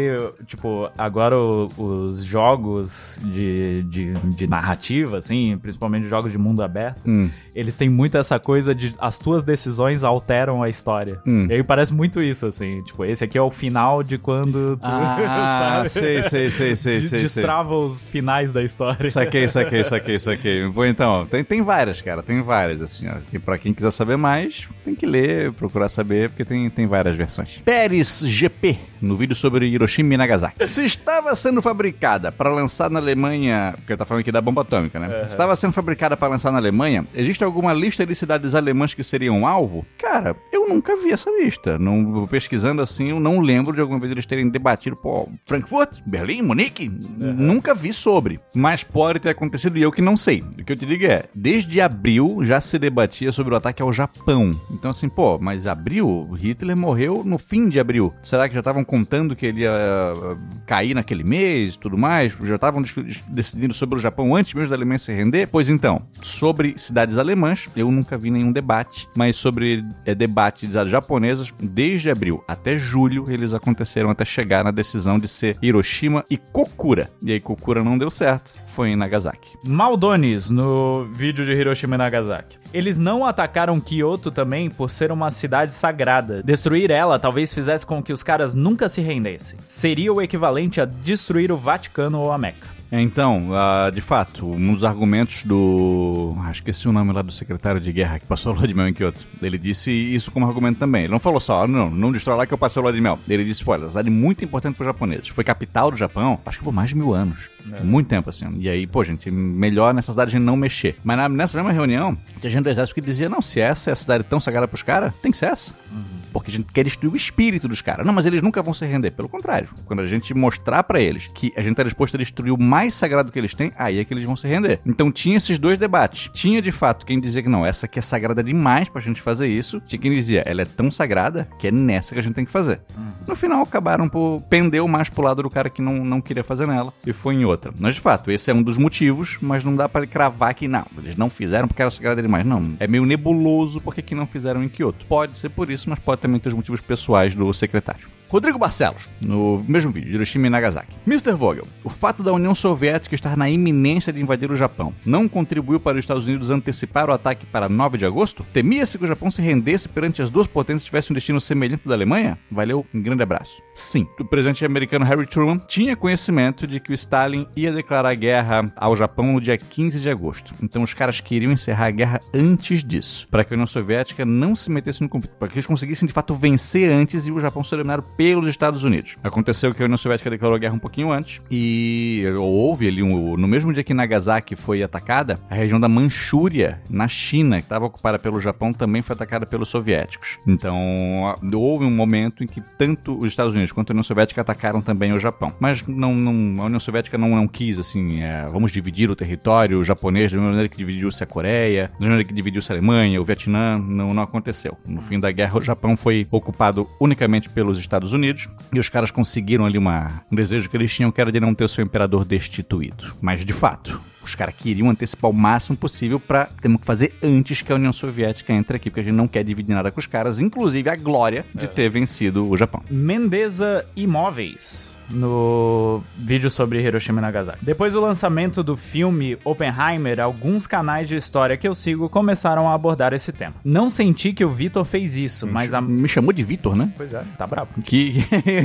tipo, agora o- os jogos de, de, de narrativa, assim, principalmente jogos de mundo aberto, Hum. eles têm muito essa coisa de as tuas decisões alteram a história. Hum. E aí parece muito isso, assim, tipo, esse aqui é o final de quando tu, Ah, [LAUGHS] sabe? sei, sei, sei, sei, sei, sei. Destrava os finais da história. Saquei, saquei, saquei, [LAUGHS] saquei. Bom, então, tem, tem várias, cara, tem várias, assim, ó. Que pra quem quiser saber mais, tem que ler, procurar saber, porque tem, tem várias versões. Pérez GP, no vídeo sobre Hiroshima e Nagasaki. Se estava sendo fabricada para lançar na Alemanha, porque tá falando aqui da bomba atômica, né? Se estava sendo fabricada para lançar na Alemanha, existe alguma lista de cidades alemãs que seriam alvo? Cara, eu nunca vi essa lista. Não, pesquisando assim, eu não lembro de alguma vez eles terem debatido, pô, Frankfurt, Berlim, Munique? Nunca vi sobre. Mas pode ter acontecido e eu que não sei. O que eu te digo é, desde abril já se debatia sobre o ataque ao Japão. Então assim, pô, mas abril, Hitler morreu no fim de abril. Será que já estavam contando que ele ia uh, cair naquele mês e tudo mais? Já estavam decidindo sobre o Japão antes mesmo da Alemanha se render? Pois então, sobre cidades alemãs, eu nunca vi nenhum debate, mas sobre é, debate de cidades japonesas, desde abril até julho, eles aconteceram até chegar na decisão de ser Hiroshima e Kokura. E aí Kokura não deu certo, foi em Nagasaki. Maldones no vídeo de Hiroshima e Nagasaki. Eles não atacaram Kyoto também por ser uma cidade sagrada. Destruir ela talvez fizesse com que os caras nunca se rendessem. Seria o equivalente a destruir o Vaticano ou a Meca. Então, uh, de fato, um dos argumentos do. Ah, esqueci o nome lá do secretário de guerra que passou a lua de mel em Kyoto. Ele disse isso como argumento também. Ele não falou só, não, não destrói lá que eu passei a lua de mel. Ele disse, olha, cidade muito importante para os japoneses. Foi capital do Japão, acho que por mais de mil anos. É. Muito tempo, assim. E aí, pô, gente, melhor nessa cidade a gente não mexer. Mas na, nessa mesma reunião, tinha gente do exército que dizia, não, se essa é a cidade tão sagrada pros caras, tem que ser essa. Uhum. Porque a gente quer destruir o espírito dos caras. Não, mas eles nunca vão se render. Pelo contrário. Quando a gente mostrar para eles que a gente tá disposto a destruir o mais sagrado que eles têm, aí é que eles vão se render. Então tinha esses dois debates. Tinha, de fato, quem dizia que não, essa aqui é sagrada demais pra gente fazer isso. Tinha quem dizia, ela é tão sagrada que é nessa que a gente tem que fazer. Uhum. No final, acabaram por pendeu mais pro lado do cara que não, não queria fazer nela e foi em outra. Mas, de fato, esse é um dos motivos, mas não dá para cravar que não. Eles não fizeram porque era sagrada demais. Não. É meio nebuloso porque que não fizeram em Kyoto. Pode ser por isso, mas pode também ter os motivos pessoais do secretário. Rodrigo Barcelos, no mesmo vídeo, Hiroshima e Nagasaki. Mr. Vogel, o fato da União Soviética estar na iminência de invadir o Japão não contribuiu para os Estados Unidos antecipar o ataque para 9 de agosto? Temia-se que o Japão se rendesse perante as duas potências e tivesse um destino semelhante da Alemanha? Valeu, um grande abraço. Sim, o presidente americano Harry Truman tinha conhecimento de que o Stalin ia declarar guerra ao Japão no dia 15 de agosto. Então os caras queriam encerrar a guerra antes disso, para que a União Soviética não se metesse no conflito, para que eles conseguissem de fato vencer antes e o Japão ser eliminado pelos Estados Unidos. Aconteceu que a União Soviética declarou guerra um pouquinho antes e houve ali, um, no mesmo dia que Nagasaki foi atacada, a região da Manchúria, na China, que estava ocupada pelo Japão, também foi atacada pelos soviéticos. Então, houve um momento em que tanto os Estados Unidos quanto a União Soviética atacaram também o Japão. Mas não, não, a União Soviética não, não quis, assim, é, vamos dividir o território japonês da mesma maneira que dividiu-se a Coreia, da mesma maneira que dividiu-se a Alemanha, o Vietnã, não, não aconteceu. No fim da guerra, o Japão foi ocupado unicamente pelos Estados Unidos e os caras conseguiram ali uma, um desejo que eles tinham, que era de não ter o seu imperador destituído. Mas, de fato, os caras queriam antecipar o máximo possível para temos que fazer antes que a União Soviética entre aqui, porque a gente não quer dividir nada com os caras, inclusive a glória de é. ter vencido o Japão. Mendeza Imóveis no vídeo sobre Hiroshima e Nagasaki. Depois do lançamento do filme Oppenheimer, alguns canais de história que eu sigo começaram a abordar esse tema. Não senti que o Vitor fez isso, mas a... Me chamou de Vitor, né? Pois é, tá bravo. Que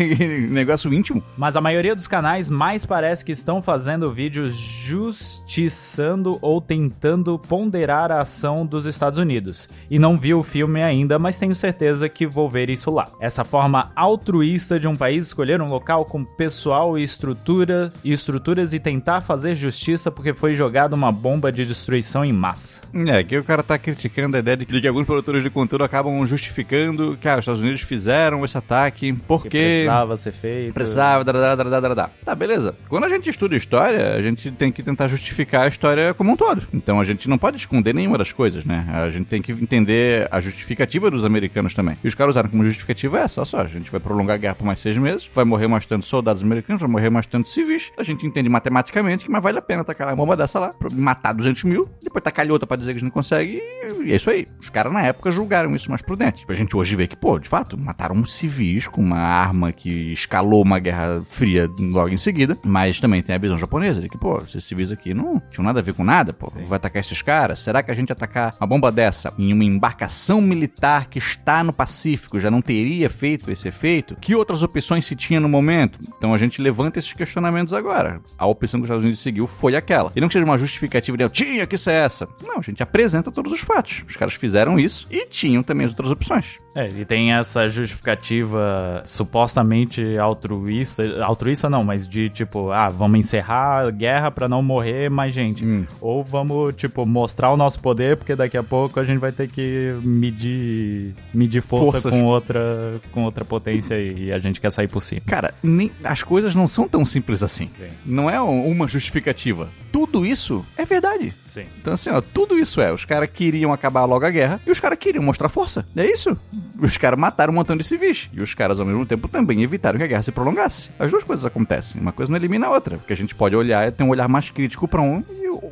[LAUGHS] negócio íntimo. Mas a maioria dos canais mais parece que estão fazendo vídeos justiçando ou tentando ponderar a ação dos Estados Unidos. E não vi o filme ainda, mas tenho certeza que vou ver isso lá. Essa forma altruísta de um país escolher um local com pessoal e estrutura e estruturas e tentar fazer justiça porque foi jogada uma bomba de destruição em massa. É, que o cara tá criticando a ideia de que alguns produtores de conteúdo acabam justificando que ah, os Estados Unidos fizeram esse ataque porque... Que precisava ser feito. Precisava, dá, dá, dá, dá, Tá, beleza. Quando a gente estuda história, a gente tem que tentar justificar a história como um todo. Então a gente não pode esconder nenhuma das coisas, né? A gente tem que entender a justificativa dos americanos também. E os caras usaram como justificativa essa, olha só, a gente vai prolongar a guerra por mais seis meses, vai morrer mais tantos soldados soldados americanos, vai morrer mais tantos civis. A gente entende matematicamente que mas vale a pena tacar uma bomba dessa lá, pra matar 200 mil, depois tacar outra pra dizer que a gente não consegue, e é isso aí. Os caras na época julgaram isso mais prudente. A gente hoje vê que, pô, de fato, mataram civis com uma arma que escalou uma guerra fria logo em seguida, mas também tem a visão japonesa de que, pô, esses civis aqui não tinham nada a ver com nada, pô, Sim. vai atacar esses caras? Será que a gente atacar uma bomba dessa em uma embarcação militar que está no Pacífico já não teria feito esse efeito? Que outras opções se tinha no momento? Então a gente levanta esses questionamentos agora. A opção que os Estados Unidos seguiu foi aquela. E não que seja uma justificativa de tinha que ser essa. Não, a gente apresenta todos os fatos. Os caras fizeram isso e tinham também as outras opções. É, e tem essa justificativa supostamente altruísta, altruísta não, mas de tipo, ah, vamos encerrar a guerra para não morrer mais gente. Hum. Ou vamos, tipo, mostrar o nosso poder, porque daqui a pouco a gente vai ter que medir, medir força com outra, com outra potência e a gente quer sair por cima. Cara, nem, as coisas não são tão simples assim. Sim. Não é uma justificativa. Tudo isso é verdade. Sim. Então, assim, ó, tudo isso é. Os caras queriam acabar logo a guerra e os caras queriam mostrar força. É isso. Os caras mataram um montão de civis. E os caras, ao mesmo tempo, também evitaram que a guerra se prolongasse. As duas coisas acontecem. Uma coisa não elimina a outra. Porque a gente pode olhar e ter um olhar mais crítico para um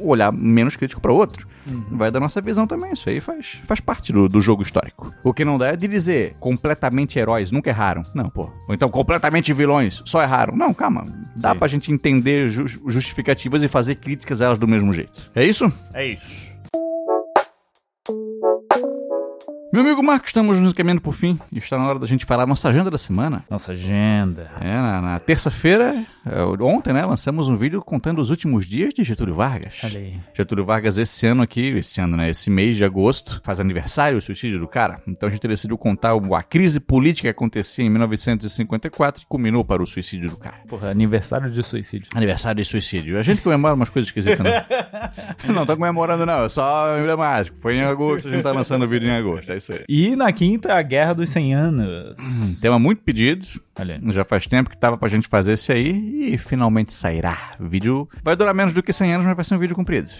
olhar menos crítico para outro. Uhum. Vai da nossa visão também. Isso aí faz, faz parte do, do jogo histórico. O que não dá é de dizer completamente heróis nunca erraram. Não, pô. Ou então completamente vilões só erraram. Não, calma. Dá Sim. pra gente entender justificativas e fazer críticas a elas do mesmo jeito. É isso? É isso. Meu amigo Marco, estamos nos caminhando por fim e está na hora da gente falar nossa agenda da semana. Nossa agenda. É, na, na terça-feira, é, ontem, né, lançamos um vídeo contando os últimos dias de Getúlio Vargas. Olha aí. Getúlio Vargas esse ano aqui, esse ano, né, esse mês de agosto, faz aniversário o suicídio do cara. Então a gente decidiu contar a crise política que acontecia em 1954 e culminou para o suicídio do cara. Porra, aniversário de suicídio. Aniversário de suicídio. A gente comemora umas coisas esquisitas, né? não, [LAUGHS] tá comemorando não, é só emblemático. Foi em agosto, a gente tá lançando o vídeo em agosto, é isso aí. E na quinta, a Guerra dos 100 Anos. Tema muito pedido, Olha já faz tempo que tava pra gente fazer esse aí e finalmente sairá. O vídeo vai durar menos do que 100 anos, mas vai ser um vídeo comprido.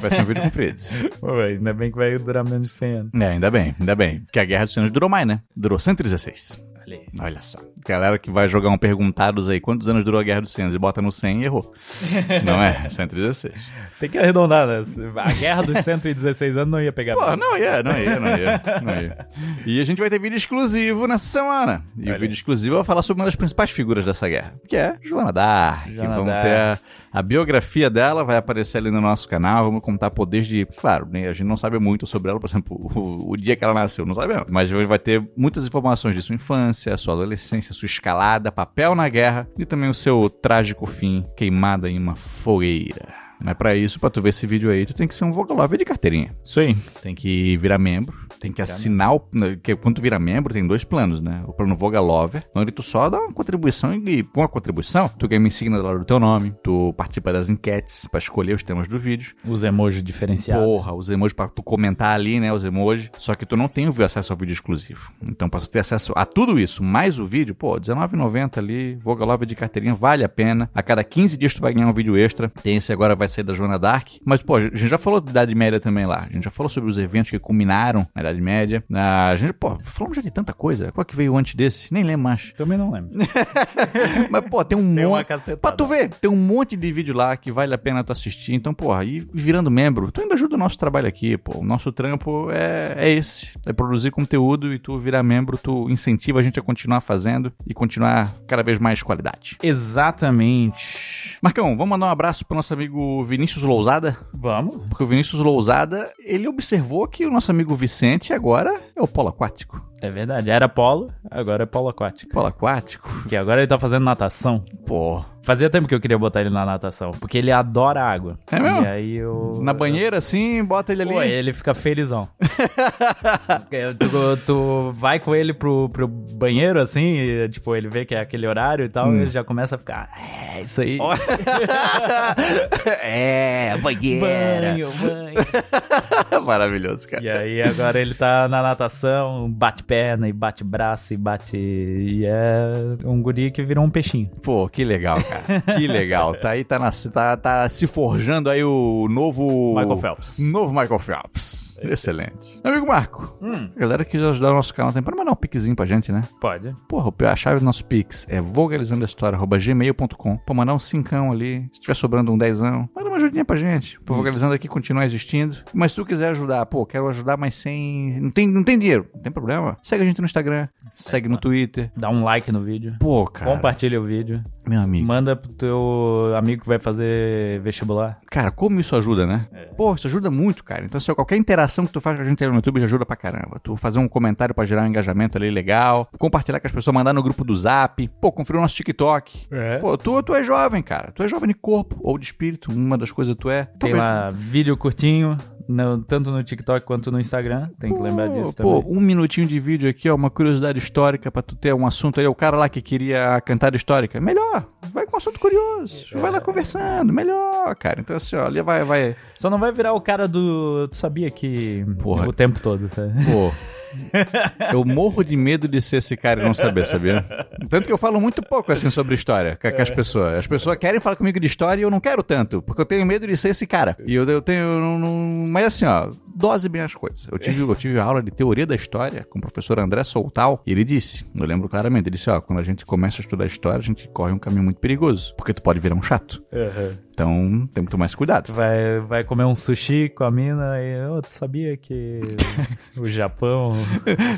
Vai ser um vídeo comprido. [LAUGHS] Pô, ainda bem que vai durar menos de 100 anos. É, ainda bem, ainda bem. Porque a Guerra dos 100 anos durou mais, né? Durou 116. Olha aí. Olha só. Galera que vai jogar um perguntados aí, quantos anos durou a Guerra dos 100 anos? E bota no 100 e errou. [LAUGHS] Não é? 116. Tem que arredondar, né? A Guerra dos 116 anos não ia pegar. Pô, não ia, não ia, não ia, não ia. [LAUGHS] E a gente vai ter vídeo exclusivo nessa semana. E Olha o aí. vídeo exclusivo vai falar sobre uma das principais figuras dessa guerra, que é Joana Dark. Joana Vamos ter a, a biografia dela, vai aparecer ali no nosso canal. Vamos contar poderes de. Claro, né, a gente não sabe muito sobre ela, por exemplo, [LAUGHS] o, o dia que ela nasceu, não sabemos. Mas vai ter muitas informações de sua infância, sua adolescência, sua escalada, papel na guerra e também o seu trágico fim queimada em uma fogueira. Mas pra isso, pra tu ver esse vídeo aí, tu tem que ser um Vogalove de carteirinha. Isso aí. Tem que virar membro, tem que assinar o. né, Que quando tu vira membro, tem dois planos, né? O plano Vogalover, onde tu só dá uma contribuição e com a contribuição, tu ganha uma insígnia do teu nome, tu participa das enquetes pra escolher os temas do vídeo. Os emojis diferenciados. Porra, os emojis pra tu comentar ali, né? Os emojis. Só que tu não tem o acesso ao vídeo exclusivo. Então, pra tu ter acesso a tudo isso, mais o vídeo, pô, R$19,90 ali, Vogalove de carteirinha, vale a pena. A cada 15 dias tu vai ganhar um vídeo extra. Tem esse agora, vai sair da Joana Dark. Mas, pô, a gente já falou da Idade Média também lá. A gente já falou sobre os eventos que culminaram na Idade Média. Ah, A gente, pô, falamos já de tanta coisa. Qual que veio antes desse? Nem lembro mais. Também não lembro. [LAUGHS] Mas, pô, tem um [LAUGHS] Tem uma monte. cacetada. Pra tu ver, tem um monte de vídeo lá que vale a pena tu assistir. Então, porra, e virando membro, tu ainda ajuda o nosso trabalho aqui, pô. O nosso trampo é, é esse. É produzir conteúdo e tu virar membro, tu incentiva a gente a continuar fazendo e continuar cada vez mais qualidade. Exatamente. Marcão, vamos mandar um abraço pro nosso amigo Vinícius Lousada. Vamos. Porque o Vinícius Lousada, ele observou que o nosso amigo Vicente agora é o polo aquático. É verdade. Era polo, agora é polo aquático. Polo aquático? Que agora ele tá fazendo natação. Pô. Fazia tempo que eu queria botar ele na natação, porque ele adora água. É mesmo? E aí eu. Na banheira, assim, bota ele ali. Pô, ele fica felizão. [LAUGHS] Tu, tu vai com ele pro, pro banheiro, assim, e, tipo, ele vê que é aquele horário e tal, e ele já começa a ficar, é, isso aí. [LAUGHS] é, banheira. Banho, banho. [LAUGHS] Maravilhoso, cara. E aí agora ele tá na natação, bate perna e bate braço e bate. E é um guri que virou um peixinho. Pô, que legal, cara. Que [LAUGHS] legal. Tá aí, tá, na- tá, tá se forjando aí o novo... Michael Phelps. Novo Michael Phelps. Excelente. Meu amigo Marco, Hum. a galera que quiser ajudar o nosso canal tem para mandar um piquezinho pra gente, né? Pode. Porra, a chave do nosso Pix é vogalizandoahistoria.gmail.com. Pô, mandar um cincão ali. Se tiver sobrando um dezão, manda uma ajudinha pra gente. Pô, Vogalizando aqui continuar existindo. Mas se tu quiser ajudar, pô, quero ajudar, mas sem. Não tem, não tem dinheiro. Não tem problema. Segue a gente no Instagram, segue no Twitter. Dá um like no vídeo. Pô, cara. Compartilha o vídeo. Meu amigo. Manda pro teu amigo que vai fazer vestibular. Cara, como isso ajuda, né? Pô, isso ajuda muito, cara. Então, se qualquer interação que tu faz com a gente aí no YouTube já ajuda pra caramba. Tu fazer um comentário pra gerar um engajamento ali legal, compartilhar com as pessoas, mandar no grupo do Zap, pô, conferir o nosso TikTok. É. Pô, tu, tu é jovem, cara. Tu é jovem de corpo ou de espírito, uma das coisas tu é. Tem Talvez- lá vídeo curtinho, no- tanto no TikTok quanto no Instagram. Tem que lembrar disso Pô, também. um minutinho de vídeo aqui, ó, uma curiosidade histórica pra tu ter um assunto aí. O cara lá que queria a cantada histórica. Melhor, vai com um assunto curioso. Vai lá conversando, melhor, cara. Então assim, ó, ali vai, vai. Só não vai virar o cara do. Tu sabia que. Porra. O tempo todo, sabe? Pô. [LAUGHS] Eu morro de medo de ser esse cara e não saber, sabia? Tanto que eu falo muito pouco assim sobre história com, com as pessoas. As pessoas querem falar comigo de história e eu não quero tanto, porque eu tenho medo de ser esse cara. E eu, eu tenho. eu não- não- mas assim, ó, dose bem as coisas. Eu tive, eu tive aula de teoria da história com o professor André Soltal e ele disse, eu lembro claramente, ele disse, ó, quando a gente começa a estudar história, a gente corre um caminho muito perigoso, porque tu pode virar um chato. Então tem muito mais cuidado. Vai, vai comer um sushi com a mina e oh, tu sabia que [LAUGHS] o Japão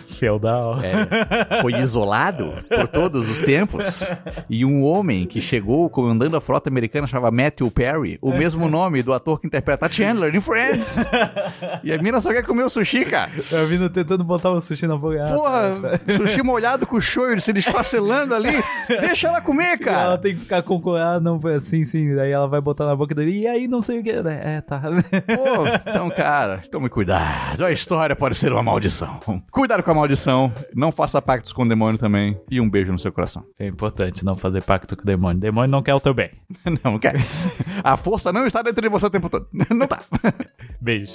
feudal é, foi isolado por todos os tempos e um homem que chegou comandando a frota americana chamava Matthew Perry, o mesmo nome do ator que interpreta Chandler em Friends. [LAUGHS] E a mina só quer comer o sushi, cara. [LAUGHS] A mina tentando botar o sushi na boca. Porra, [LAUGHS] sushi molhado com o shoyu se desfacelando ali. [LAUGHS] Deixa ela comer, cara. E ela tem que ficar com ah, não foi assim, sim. Daí ela vai botar na boca dele. E aí não sei o que. É, tá. Pô, então, cara, tome cuidado. A história pode ser uma maldição. Cuidado com a maldição. Não faça pactos com o demônio também. E um beijo no seu coração. É importante não fazer pacto com o demônio. O demônio não quer o teu bem. não, não quer. A força não está dentro de você o tempo todo. Não tá. Beijo.